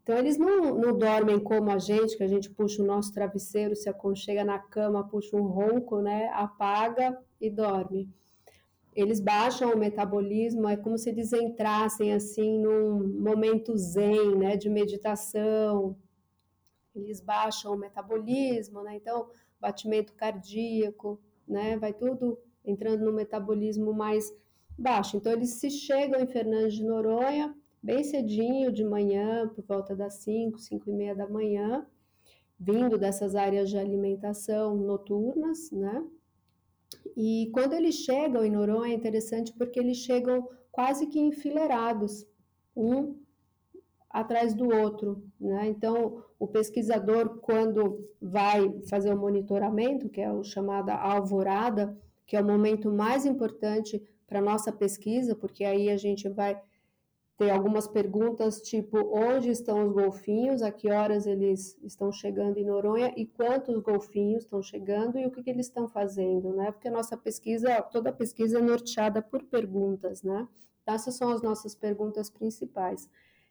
Então, eles não, não dormem como a gente, que a gente puxa o nosso travesseiro, se aconchega na cama, puxa um ronco, né? Apaga e dorme. Eles baixam o metabolismo, é como se eles entrassem assim num momento zen, né? De meditação. Eles baixam o metabolismo, né? Então, batimento cardíaco, né? Vai tudo entrando no metabolismo mais baixo. Então, eles se chegam em Fernandes de Noronha, bem cedinho de manhã, por volta das 5, 5 e meia da manhã, vindo dessas áreas de alimentação noturnas, né? E quando eles chegam em Noronha é interessante porque eles chegam quase que enfileirados, um atrás do outro, né? Então, o pesquisador, quando vai fazer o monitoramento, que é o chamado alvorada, que é o momento mais importante para nossa pesquisa, porque aí a gente vai ter algumas perguntas tipo onde estão os golfinhos, a que horas eles estão chegando em Noronha e quantos golfinhos estão chegando e o que, que eles estão fazendo, né? Porque a nossa pesquisa, toda pesquisa é norteada por perguntas, né? Então, essas são as nossas perguntas principais.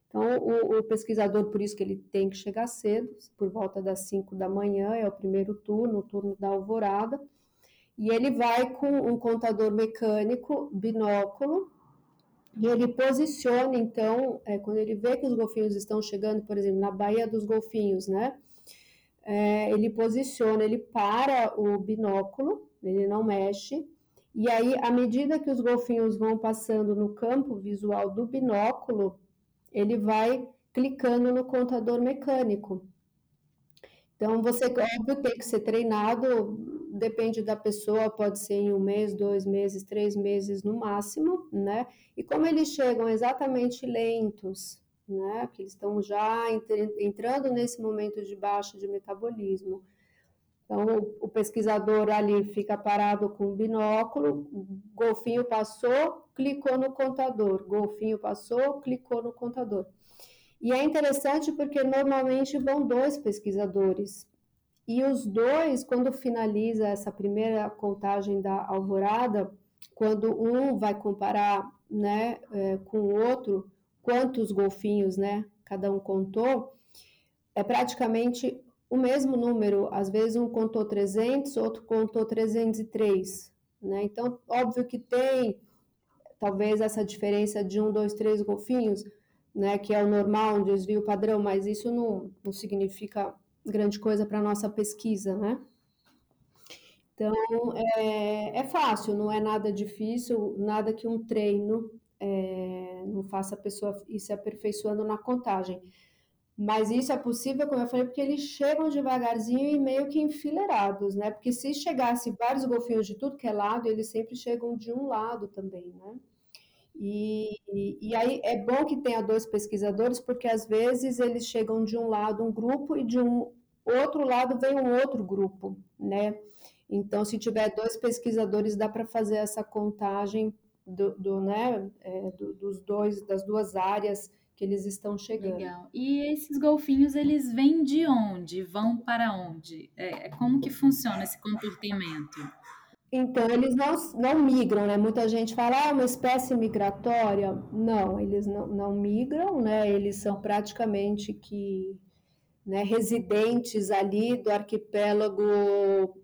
Então, o, o, pesquisador, por isso que ele tem que chegar cedo, por volta das 5 da manhã, é o primeiro turno, o turno da alvorada, e ele vai com um contador mecânico, binóculo, e ele posiciona, então, é, quando ele vê que os golfinhos estão chegando, por exemplo, na Baía dos Golfinhos, né? É, ele posiciona, ele para o binóculo, ele não mexe, e aí, à medida que os golfinhos vão passando no campo visual do binóculo, ele vai clicando no contador mecânico. Então, você, óbvio, tem que ser treinado, depende da pessoa, pode ser em um mês, dois meses, três meses no máximo, né? E como eles chegam exatamente lentos, né? Que eles estão já entrando nesse momento de baixa de metabolismo. Então, o pesquisador ali fica parado com o binóculo, golfinho passou, clicou no contador, golfinho passou, clicou no contador. E é interessante porque normalmente vão dois pesquisadores. E os dois, quando finaliza essa primeira contagem da alvorada, quando um vai comparar né, é, com o outro, quantos golfinhos né, cada um contou, é praticamente o mesmo número. Às vezes um contou 300, outro contou 303. Né? Então, óbvio que tem talvez essa diferença de um, dois, três golfinhos, né, que é o normal, um desvio padrão, mas isso não, não significa grande coisa para a nossa pesquisa, né? Então, é, é, fácil, não é nada difícil, nada que um treino é, não faça a pessoa ir se aperfeiçoando na contagem. Mas isso é possível, como eu falei, porque eles chegam devagarzinho e meio que enfileirados, né? Porque se chegasse vários golfinhos de tudo que é lado, eles sempre chegam de um lado também, né? E, e, aí é bom que tenha dois pesquisadores, porque às vezes eles chegam de um lado um grupo e de um outro lado vem um outro grupo, né? Então, se tiver dois pesquisadores, dá para fazer essa contagem do, do né, é, do, dos dois, das duas áreas que eles estão chegando. Legal. E esses golfinhos, eles vêm de onde? Vão para onde? É, é como que funciona esse comportamento? Então, eles não, não migram, né? Muita gente fala, ah, uma espécie migratória. Não, eles não, não migram, né? Eles são praticamente que né, residentes ali do arquipélago,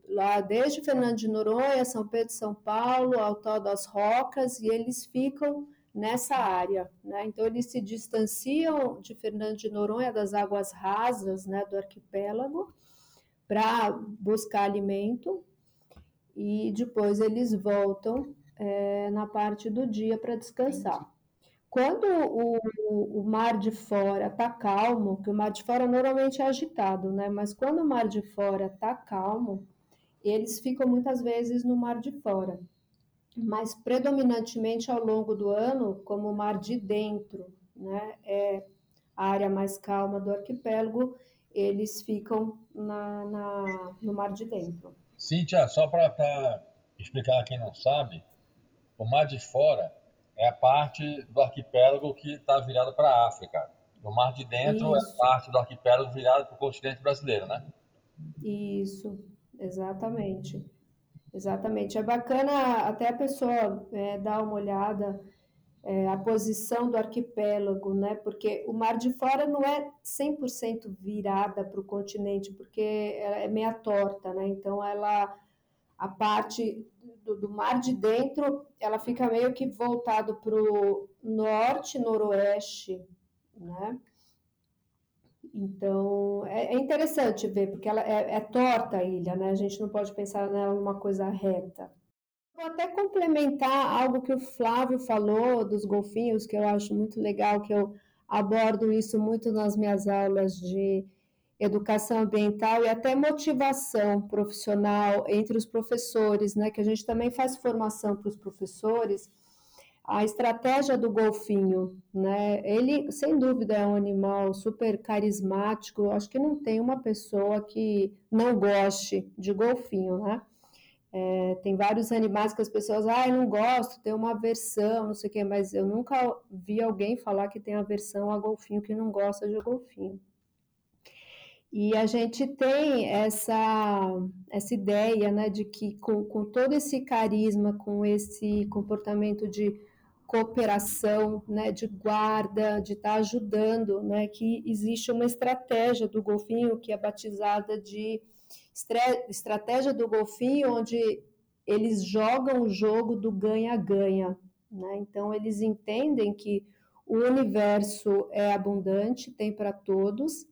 lá desde Fernando de Noronha, São Pedro São Paulo, ao Tal das Rocas, e eles ficam nessa área. Né? Então, eles se distanciam de Fernando de Noronha, das águas rasas né, do arquipélago, para buscar alimento e depois eles voltam é, na parte do dia para descansar. Quando o, o, mar de fora está calmo, que o mar de fora normalmente é agitado, né? Mas quando o mar de fora está calmo, eles ficam muitas vezes no mar de fora. Mas predominantemente ao longo do ano, como o mar de dentro, né? É a área mais calma do arquipélago, eles ficam na, na no mar de dentro. Cíntia, só para explicar a quem não sabe, o Mar de Fora é a parte do arquipélago que está virado para a África. O Mar de Dentro Isso. é a parte do arquipélago virado para o continente brasileiro, né? Isso, exatamente. Exatamente. É bacana até a pessoa é, dar uma olhada é, a posição do arquipélago, né? Porque o Mar de Fora não é 100% virada para o continente, porque é meia torta, né? Então ela a parte do, do, mar de dentro, ela fica meio que voltado para o norte, noroeste, né? Então é, é, interessante ver, porque ela é, é torta a ilha, né? A gente não pode pensar nela uma coisa reta. Vou até complementar algo que o Flávio falou dos golfinhos, que eu acho muito legal, que eu abordo isso muito nas minhas aulas de educação ambiental e até motivação profissional entre os professores, né? Que a gente também faz formação para os professores. A estratégia do golfinho, né? Ele, sem dúvida, é um animal super carismático. Acho que não tem uma pessoa que não goste de golfinho, né? É, tem vários animais que as pessoas, ah, eu não gosto, tem uma aversão, não sei o quê, mas eu nunca vi alguém falar que tem aversão a golfinho que não gosta de golfinho. E a gente tem essa, essa ideia né, de que com, com todo esse carisma, com esse comportamento de cooperação, né, de guarda, de estar tá ajudando, né, que existe uma estratégia do golfinho que é batizada de estratégia do golfinho, onde eles jogam o jogo do ganha-ganha. Né? Então, eles entendem que o universo é abundante, tem para todos,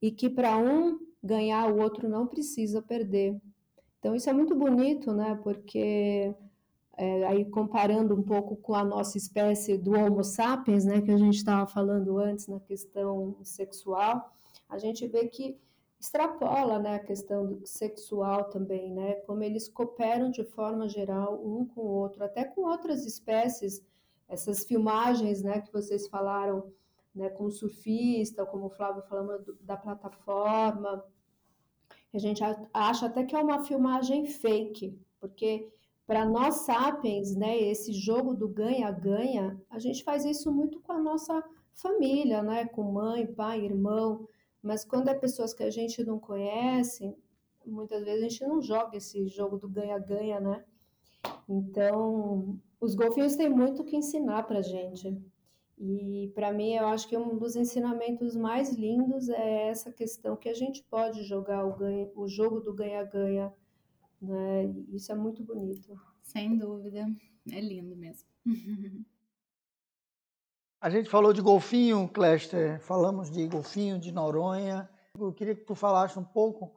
e que para um ganhar, o outro não precisa perder. Então, isso é muito bonito, né? porque é, aí comparando um pouco com a nossa espécie do Homo sapiens, né, que a gente estava falando antes na questão sexual, a gente vê que extrapola né, a questão sexual também, né, como eles cooperam de forma geral um com o outro, até com outras espécies, essas filmagens né, que vocês falaram né, com o surfista, como o Flávio falando da plataforma, a gente acha até que é uma filmagem fake, porque para nós sapiens, né, esse jogo do ganha-ganha, a gente faz isso muito com a nossa família, né, com mãe, pai, irmão, mas quando é pessoas que a gente não conhece, muitas vezes a gente não joga esse jogo do ganha-ganha, né? Então, os golfinhos têm muito que ensinar para gente. E para mim, eu acho que um dos ensinamentos mais lindos é essa questão que a gente pode jogar o, ganha, o jogo do ganha-ganha. Né? Isso é muito bonito. Sem dúvida, é lindo mesmo. A gente falou de golfinho, Cléster, falamos de golfinho, de Noronha. Eu queria que tu falasse um pouco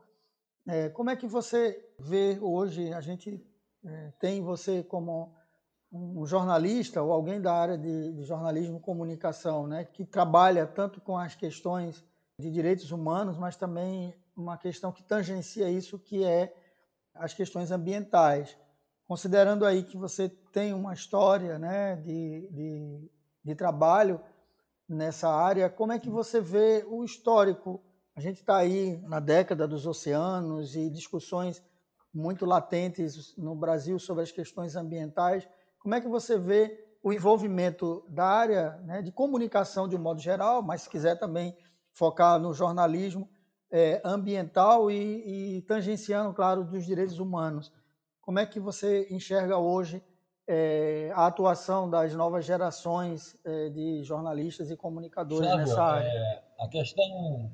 é, como é que você vê hoje, a gente é, tem você como um jornalista ou alguém da área de, de jornalismo e comunicação, né, que trabalha tanto com as questões de direitos humanos, mas também uma questão que tangencia isso, que é as questões ambientais. considerando aí que você tem uma história né, de, de, de trabalho nessa área, como é que você vê o histórico? A gente está aí na década dos oceanos e discussões muito latentes no Brasil sobre as questões ambientais. Como é que você vê o envolvimento da área né, de comunicação de um modo geral, mas se quiser também focar no jornalismo é, ambiental e, e, tangenciando, claro, dos direitos humanos. Como é que você enxerga hoje é, a atuação das novas gerações é, de jornalistas e comunicadores Flávio, nessa área? É, a questão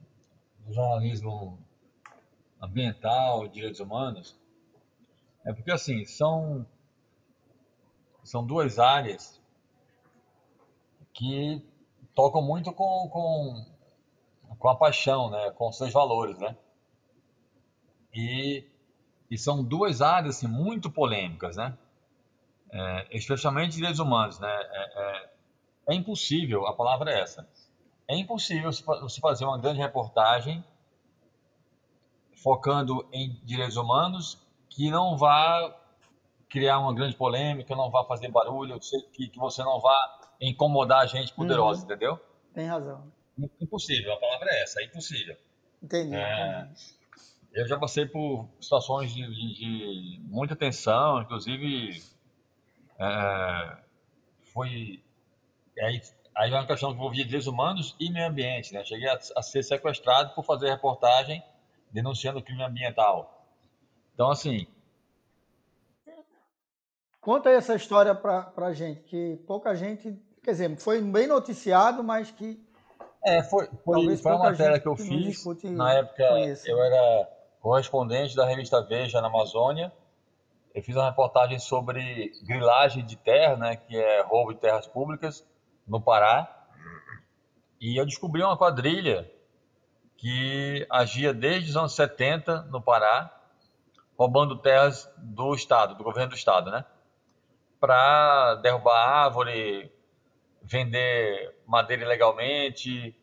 do jornalismo ambiental direitos humanos é porque assim são são duas áreas que tocam muito com, com, com a paixão, né? com seus valores. Né? E, e são duas áreas assim, muito polêmicas, né? É, especialmente direitos humanos. Né? É, é, é, impossível, a palavra é essa, é impossível você fazer uma grande reportagem focando em direitos humanos que não vá criar uma grande polêmica, não vá fazer barulho, que, que você não vá incomodar a gente poderosa, uhum. entendeu? Tem razão. Impossível, a palavra é essa, é impossível. Entendi. É, eu já passei por situações de, de, de muita tensão, inclusive é, foi aí aí é uma questão que envolvia direitos humanos e meio ambiente, né? Cheguei a, a ser sequestrado por fazer reportagem denunciando crime ambiental. Então assim, Conta aí essa história para a gente, que pouca gente, quer dizer, foi bem noticiado, mas que. É, foi, foi, foi uma matéria que eu que fiz. Na época, conhece. eu era correspondente da revista Veja na Amazônia. Eu fiz uma reportagem sobre grilagem de terra, né, que é roubo de terras públicas, no Pará. E eu descobri uma quadrilha que agia desde os anos 70 no Pará, roubando terras do Estado, do governo do Estado, né? para derrubar árvore, vender madeira ilegalmente,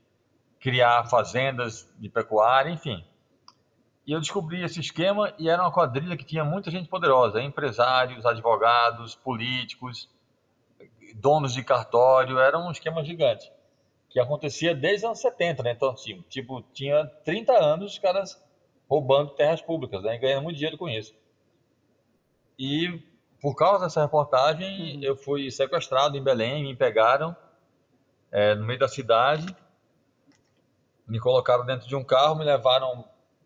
criar fazendas de pecuária, enfim. E eu descobri esse esquema e era uma quadrilha que tinha muita gente poderosa, empresários, advogados, políticos, donos de cartório, era um esquema gigante, que acontecia desde os anos 70, né? Então, assim, tipo, tinha 30 anos os caras roubando terras públicas, né? ganhando muito dinheiro com isso. E por causa dessa reportagem, uhum. eu fui sequestrado em Belém, me pegaram é, no meio da cidade, me colocaram dentro de um carro, me levaram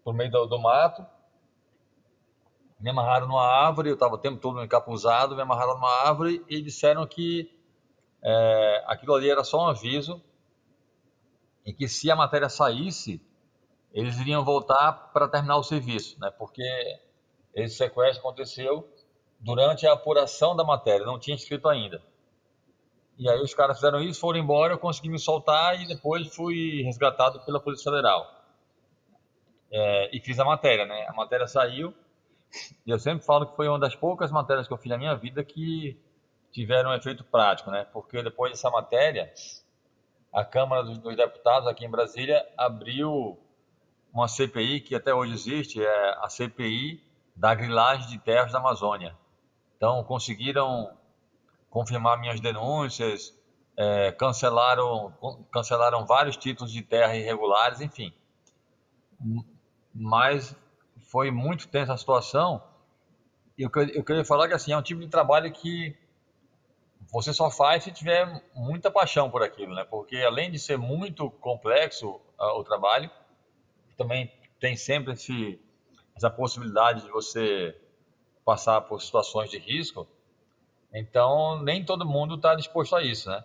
por meio do, do mato, me amarraram numa árvore, eu estava o tempo todo encapuzado, me amarraram numa árvore e disseram que é, aquilo ali era só um aviso e que se a matéria saísse, eles iriam voltar para terminar o serviço, né? porque esse sequestro aconteceu durante a apuração da matéria, não tinha escrito ainda. E aí os caras fizeram isso, foram embora, eu consegui me soltar e depois fui resgatado pela Polícia Federal. É, e fiz a matéria, né? A matéria saiu e eu sempre falo que foi uma das poucas matérias que eu fiz na minha vida que tiveram um efeito prático, né? Porque depois dessa matéria, a Câmara dos, dos Deputados aqui em Brasília abriu uma CPI que até hoje existe, é a CPI da grilagem de terras da Amazônia. Então, conseguiram confirmar minhas denúncias, é, cancelaram, cancelaram vários títulos de terra irregulares, enfim. Mas foi muito tensa a situação. E eu, eu queria falar que assim, é um tipo de trabalho que você só faz se tiver muita paixão por aquilo, né? Porque além de ser muito complexo uh, o trabalho, também tem sempre esse, essa possibilidade de você passar por situações de risco, então nem todo mundo está disposto a isso, né?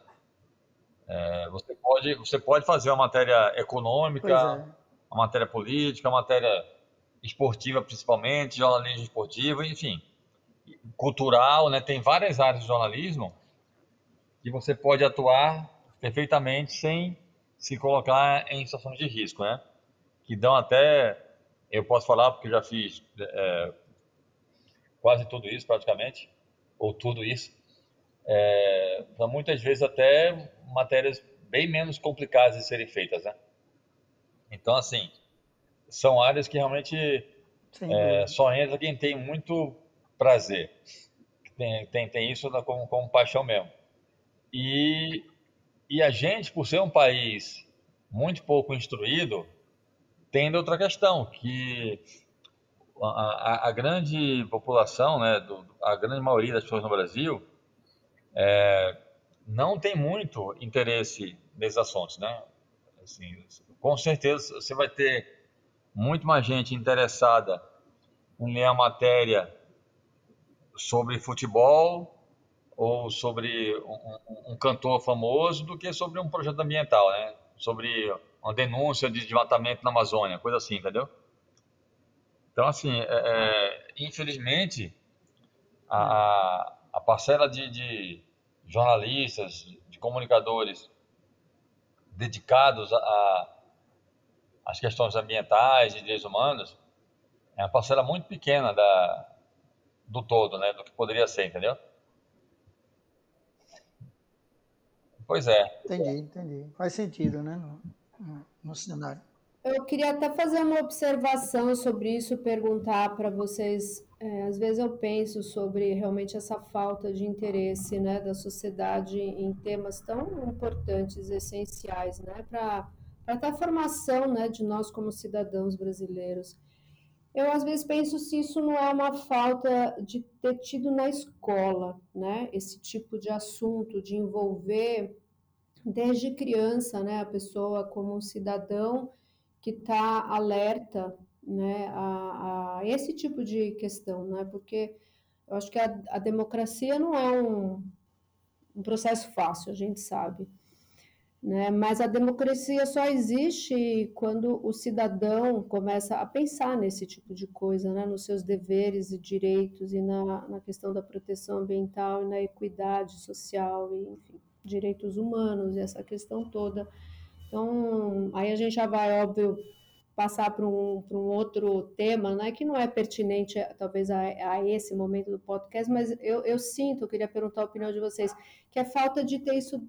É, você, pode, você pode fazer uma matéria econômica, uma matéria política, uma matéria esportiva principalmente, jornalismo esportivo, enfim, cultural, né? Tem várias áreas de jornalismo que você pode atuar perfeitamente sem se colocar em situações de risco, né? Que dão até, eu posso falar porque já fiz é, quase tudo isso praticamente, ou tudo isso. É, muitas vezes até matérias bem menos complicadas de serem feitas, né? Então, assim, são áreas que realmente é, só entra quem tem muito prazer. tem, tem, tem isso como, como paixão mesmo. E, e a gente, por ser um país muito pouco instruído, tem outra questão, que a, a, a grande população, né, do, a grande maioria das pessoas no Brasil, é, não tem muito interesse nesses assuntos, né? Assim, com certeza você vai ter muito mais gente interessada em ler a matéria sobre futebol ou sobre um, um, cantor famoso do que sobre um projeto ambiental, né? Sobre uma denúncia de desmatamento na Amazônia, coisa assim, entendeu? Então, assim, é, é, infelizmente, a, a parcela de, de, jornalistas, de comunicadores dedicados às questões ambientais e direitos humanos é uma parcela muito pequena da, do todo, né? Do que poderia ser, entendeu? Pois é. Entendi, entendi. Faz sentido, né? No, no, no cenário. Eu queria até fazer uma observação sobre isso, perguntar para vocês. É, às vezes eu penso sobre realmente essa falta de interesse né, da sociedade em temas tão importantes, essenciais, né, para até a formação né, de nós como cidadãos brasileiros. Eu às vezes penso se isso não é uma falta de ter tido na escola, né? Esse tipo de assunto, de envolver desde criança, né, a pessoa como um cidadão que está alerta, né, a, a, esse tipo de questão, né? Porque eu acho que a, a democracia não é um, um processo fácil, a gente sabe. Né? Mas a democracia só existe quando o cidadão começa a pensar nesse tipo de coisa, né? nos seus deveres e direitos e na, na questão da proteção ambiental e na equidade social e, enfim, direitos humanos e essa questão toda. Então, aí a gente já vai, óbvio, passar para um, um outro tema, né, que não é pertinente, talvez, a, a, esse momento do podcast, mas eu, eu sinto, eu queria perguntar a opinião de vocês, que é falta de ter isso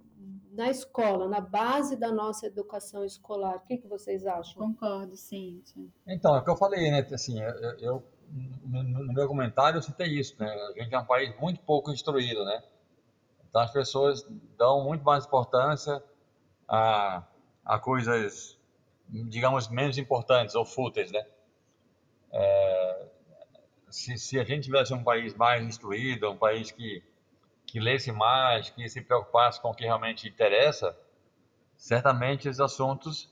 na escola, na base da nossa educação escolar. O que, que vocês acham? Concordo, sim. Então, é o que eu falei, né? Assim, eu, eu no, meu comentário eu citei isso, né? A gente é um país muito pouco instruído, né? Então as pessoas dão muito mais importância a, a coisas, digamos, menos importantes ou fúteis, né? É, se, se a gente tivesse um país mais instruído, um país que que lesse mais, que se preocupasse com o que realmente interessa, certamente esses assuntos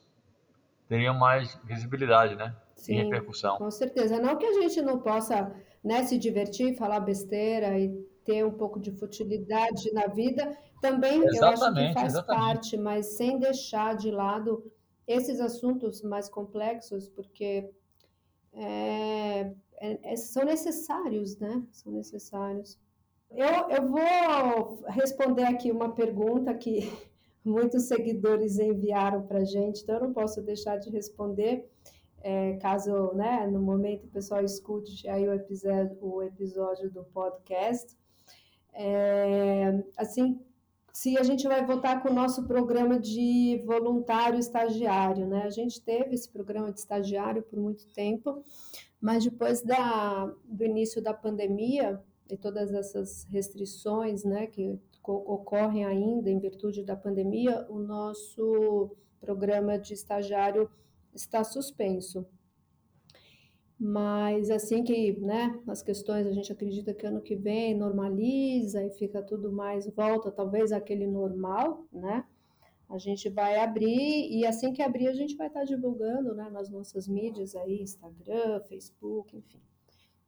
teriam mais visibilidade, né? Sim, e repercussão. Com certeza. Não que a gente não possa né, se divertir, falar besteira e ter um pouco de futilidade na vida, também exatamente, eu acho que faz exatamente. parte, mas sem deixar de lado esses assuntos mais complexos, porque é, é, são necessários, né? São necessários. Eu, eu vou responder aqui uma pergunta que muitos seguidores enviaram para a gente, então eu não posso deixar de responder, é, caso né, no momento o pessoal escute aí o episódio, o episódio do podcast. É, assim, se a gente vai voltar com o nosso programa de voluntário estagiário, né? A gente teve esse programa de estagiário por muito tempo, mas depois da, do início da pandemia, e todas essas restrições né, que ocorrem ainda em virtude da pandemia, o nosso programa de estagiário está suspenso. Mas assim que né, as questões a gente acredita que ano que vem normaliza e fica tudo mais, volta talvez àquele normal, né? A gente vai abrir e assim que abrir a gente vai estar divulgando né, nas nossas mídias aí, Instagram, Facebook, enfim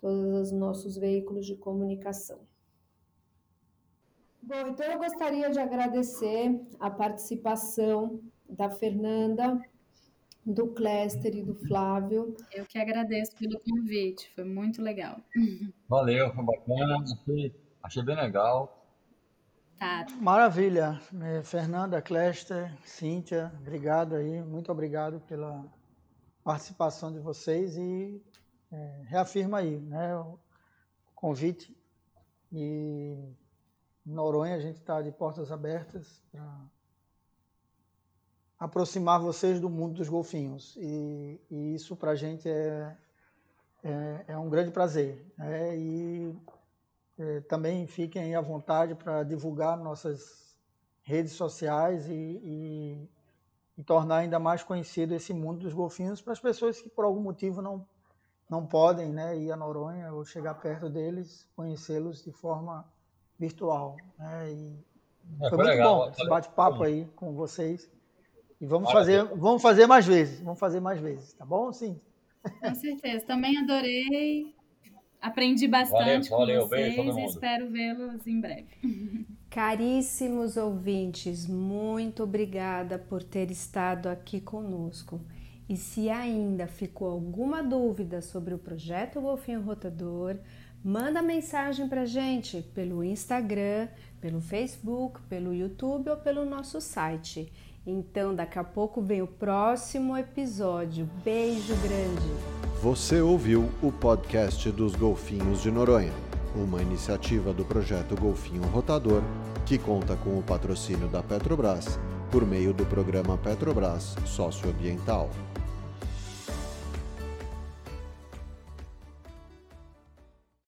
todos os nossos veículos de comunicação. Bom, então eu gostaria de agradecer a participação da Fernanda, do Cléster e do Flávio. Eu que agradeço pelo convite, foi muito legal. Valeu, foi bacana, achei, achei bem legal. Tá. Maravilha. É, Fernanda, Cléster, Cíntia, obrigado aí, muito obrigado pela participação de vocês e é, reafirma aí né, o convite. E em Noronha a gente está de portas abertas para aproximar vocês do mundo dos golfinhos. E, e isso para a gente é, é, é, um grande prazer. Né? E é, também fiquem à vontade para divulgar nossas redes sociais e, e, e, tornar ainda mais conhecido esse mundo dos golfinhos para as pessoas que por algum motivo não, não podem né, ir a Noronha ou chegar perto deles, conhecê-los de forma virtual. Né? E é, foi, muito legal. bom esse bate-papo aí com vocês. E vamos fazer, vamos fazer mais vezes, vamos fazer mais vezes, tá bom? Sim. Com certeza. Também adorei. Aprendi bastante valeu, com valeu, vocês e espero vê-los em breve. Caríssimos ouvintes, muito obrigada por ter estado aqui conosco. E se ainda ficou alguma dúvida sobre o projeto Golfinho Rotador, manda mensagem para gente pelo Instagram, pelo Facebook, pelo YouTube ou pelo nosso site. Então, daqui a pouco vem o próximo episódio. Beijo grande. Você ouviu o podcast dos Golfinhos de Noronha, uma iniciativa do projeto Golfinho Rotador, que conta com o patrocínio da Petrobras por meio do programa Petrobras Socioambiental.